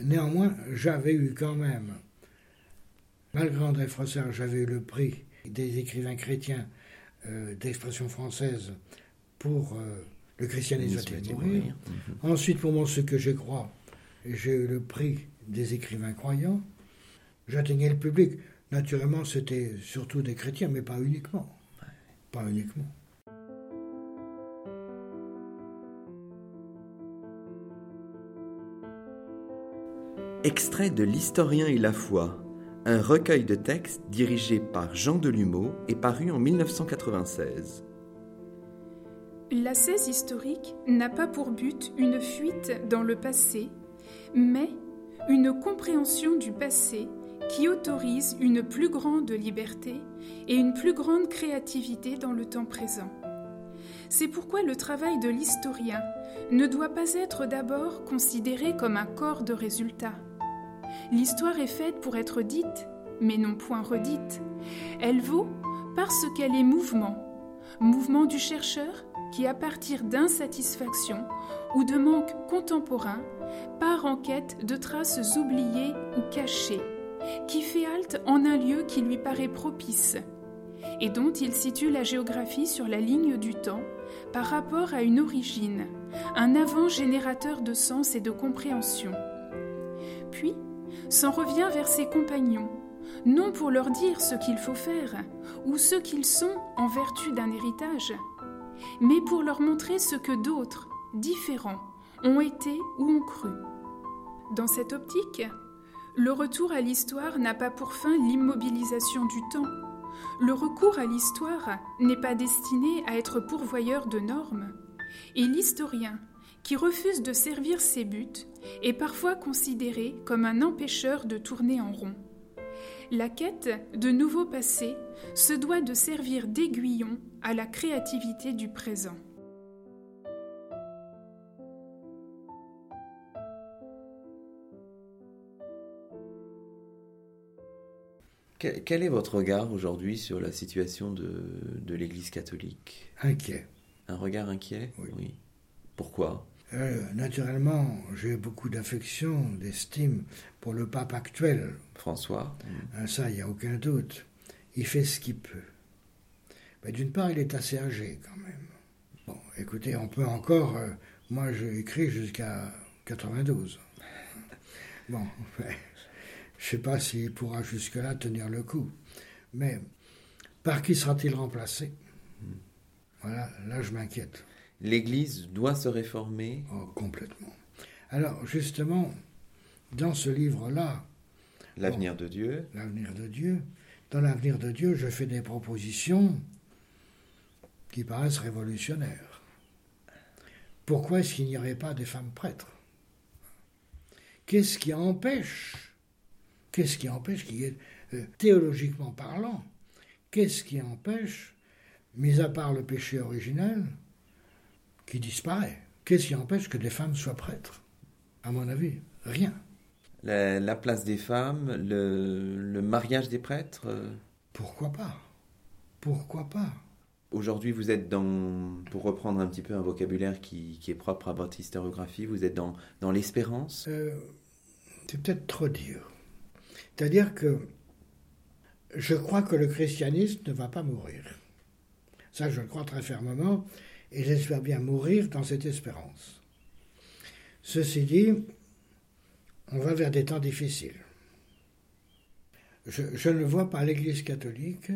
Néanmoins, j'avais eu quand même, malgré André Frossard, j'avais eu le prix des écrivains chrétiens euh, d'expression française pour le christianisme mourir. Mhm. Ensuite, pour mon Ce que je crois, j'ai eu le prix des écrivains croyants. J'atteignais le public. Naturellement, c'était surtout des chrétiens, mais pas uniquement. Pas uniquement. Extrait de L'Historien et la foi, un recueil de textes dirigé par Jean Delumeau et paru en 1996. La cèse historique n'a pas pour but une fuite dans le passé, mais une compréhension du passé qui autorise une plus grande liberté et une plus grande créativité dans le temps présent. C'est pourquoi le travail de l'historien ne doit pas être d'abord considéré comme un corps de résultats. L'histoire est faite pour être dite, mais non point redite. Elle vaut parce qu'elle est mouvement, mouvement du chercheur qui, à partir d'insatisfaction ou de manque contemporain, part en quête de traces oubliées ou cachées qui fait halte en un lieu qui lui paraît propice, et dont il situe la géographie sur la ligne du temps par rapport à une origine, un avant générateur de sens et de compréhension. Puis, s'en revient vers ses compagnons, non pour leur dire ce qu'il faut faire, ou ce qu'ils sont en vertu d'un héritage, mais pour leur montrer ce que d'autres, différents, ont été ou ont cru. Dans cette optique, le retour à l'histoire n'a pas pour fin l'immobilisation du temps. Le recours à l'histoire n'est pas destiné à être pourvoyeur de normes. Et l'historien, qui refuse de servir ses buts, est parfois considéré comme un empêcheur de tourner en rond. La quête de nouveaux passés se doit de servir d'aiguillon à la créativité du présent. Quel, est votre regard aujourd'hui sur la situation de, l'Église catholique? Inquiet. Un regard inquiet? Oui. Pourquoi? Euh, Naturellement, j'ai beaucoup d'affection, d'estime pour le pape actuel. François. Ah, ça, il n'y a aucun doute. Il fait ce qu'il peut. Mais d'une part, il est assez âgé quand même. Bon, écoutez, on peut encore. Euh, moi, j'ai écrit jusqu'à 92. Bon, je ne sais pas s'il pourra jusque-là tenir le coup. Mais par qui sera-t-il remplacé? Voilà, là je m'inquiète. L'Église doit se réformer oh, Complètement. Alors justement, dans ce livre-là... L'avenir de Dieu. L'avenir de Dieu. Dans l'avenir de Dieu, je fais des propositions qui paraissent révolutionnaires. Pourquoi est-ce qu'il n'y aurait pas des femmes prêtres? Qu'est-ce qui empêche Qu'est-ce qui empêche qu'il y ait, euh, théologiquement parlant, qu'est-ce qui empêche, mis à part le péché originel, qui disparaît, qu'est-ce qui empêche que des femmes soient prêtres? À mon avis, rien. La, place des femmes, le, mariage des prêtres euh, Pourquoi pas? Pourquoi pas? Aujourd'hui, vous êtes dans, pour reprendre un petit peu un vocabulaire qui, est propre à votre historiographie, vous êtes dans, dans l'espérance? Euh, C'est peut-être trop dire. C'est-à-dire que je crois que le christianisme ne va pas mourir. Ça, je le crois très fermement, et j'espère bien mourir dans cette espérance. Ceci dit, on va vers des temps difficiles. Je, ne vois pas l'Église catholique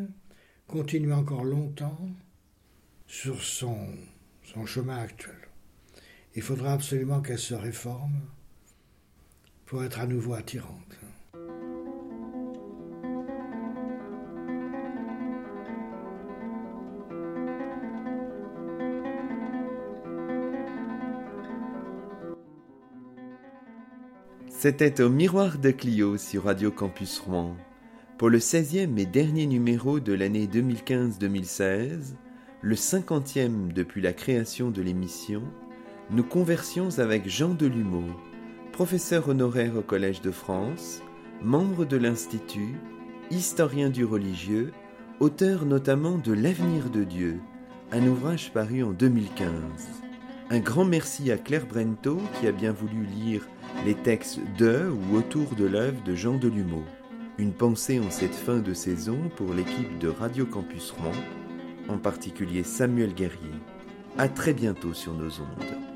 continuer encore longtemps sur son, son chemin actuel. Il faudra absolument qu'elle se réforme pour être à nouveau attirante. C'était au Miroir de Clio sur Radio Campus Rouen. Pour le 16e et dernier numéro de l'année 2015-2016, le 50e depuis la création de l'émission, nous conversions avec Jean Delumeau, professeur honoraire au Collège de France, membre de l'Institut, historien du religieux, auteur notamment de L'avenir de Dieu, un ouvrage paru en 2015. Un grand merci à Claire Brento qui a bien voulu lire les textes de ou autour de l'œuvre de Jean Delumeau. Une pensée en cette fin de saison pour l'équipe de Radio Campus Rouen, en particulier Samuel Guerrier. À très bientôt sur nos ondes.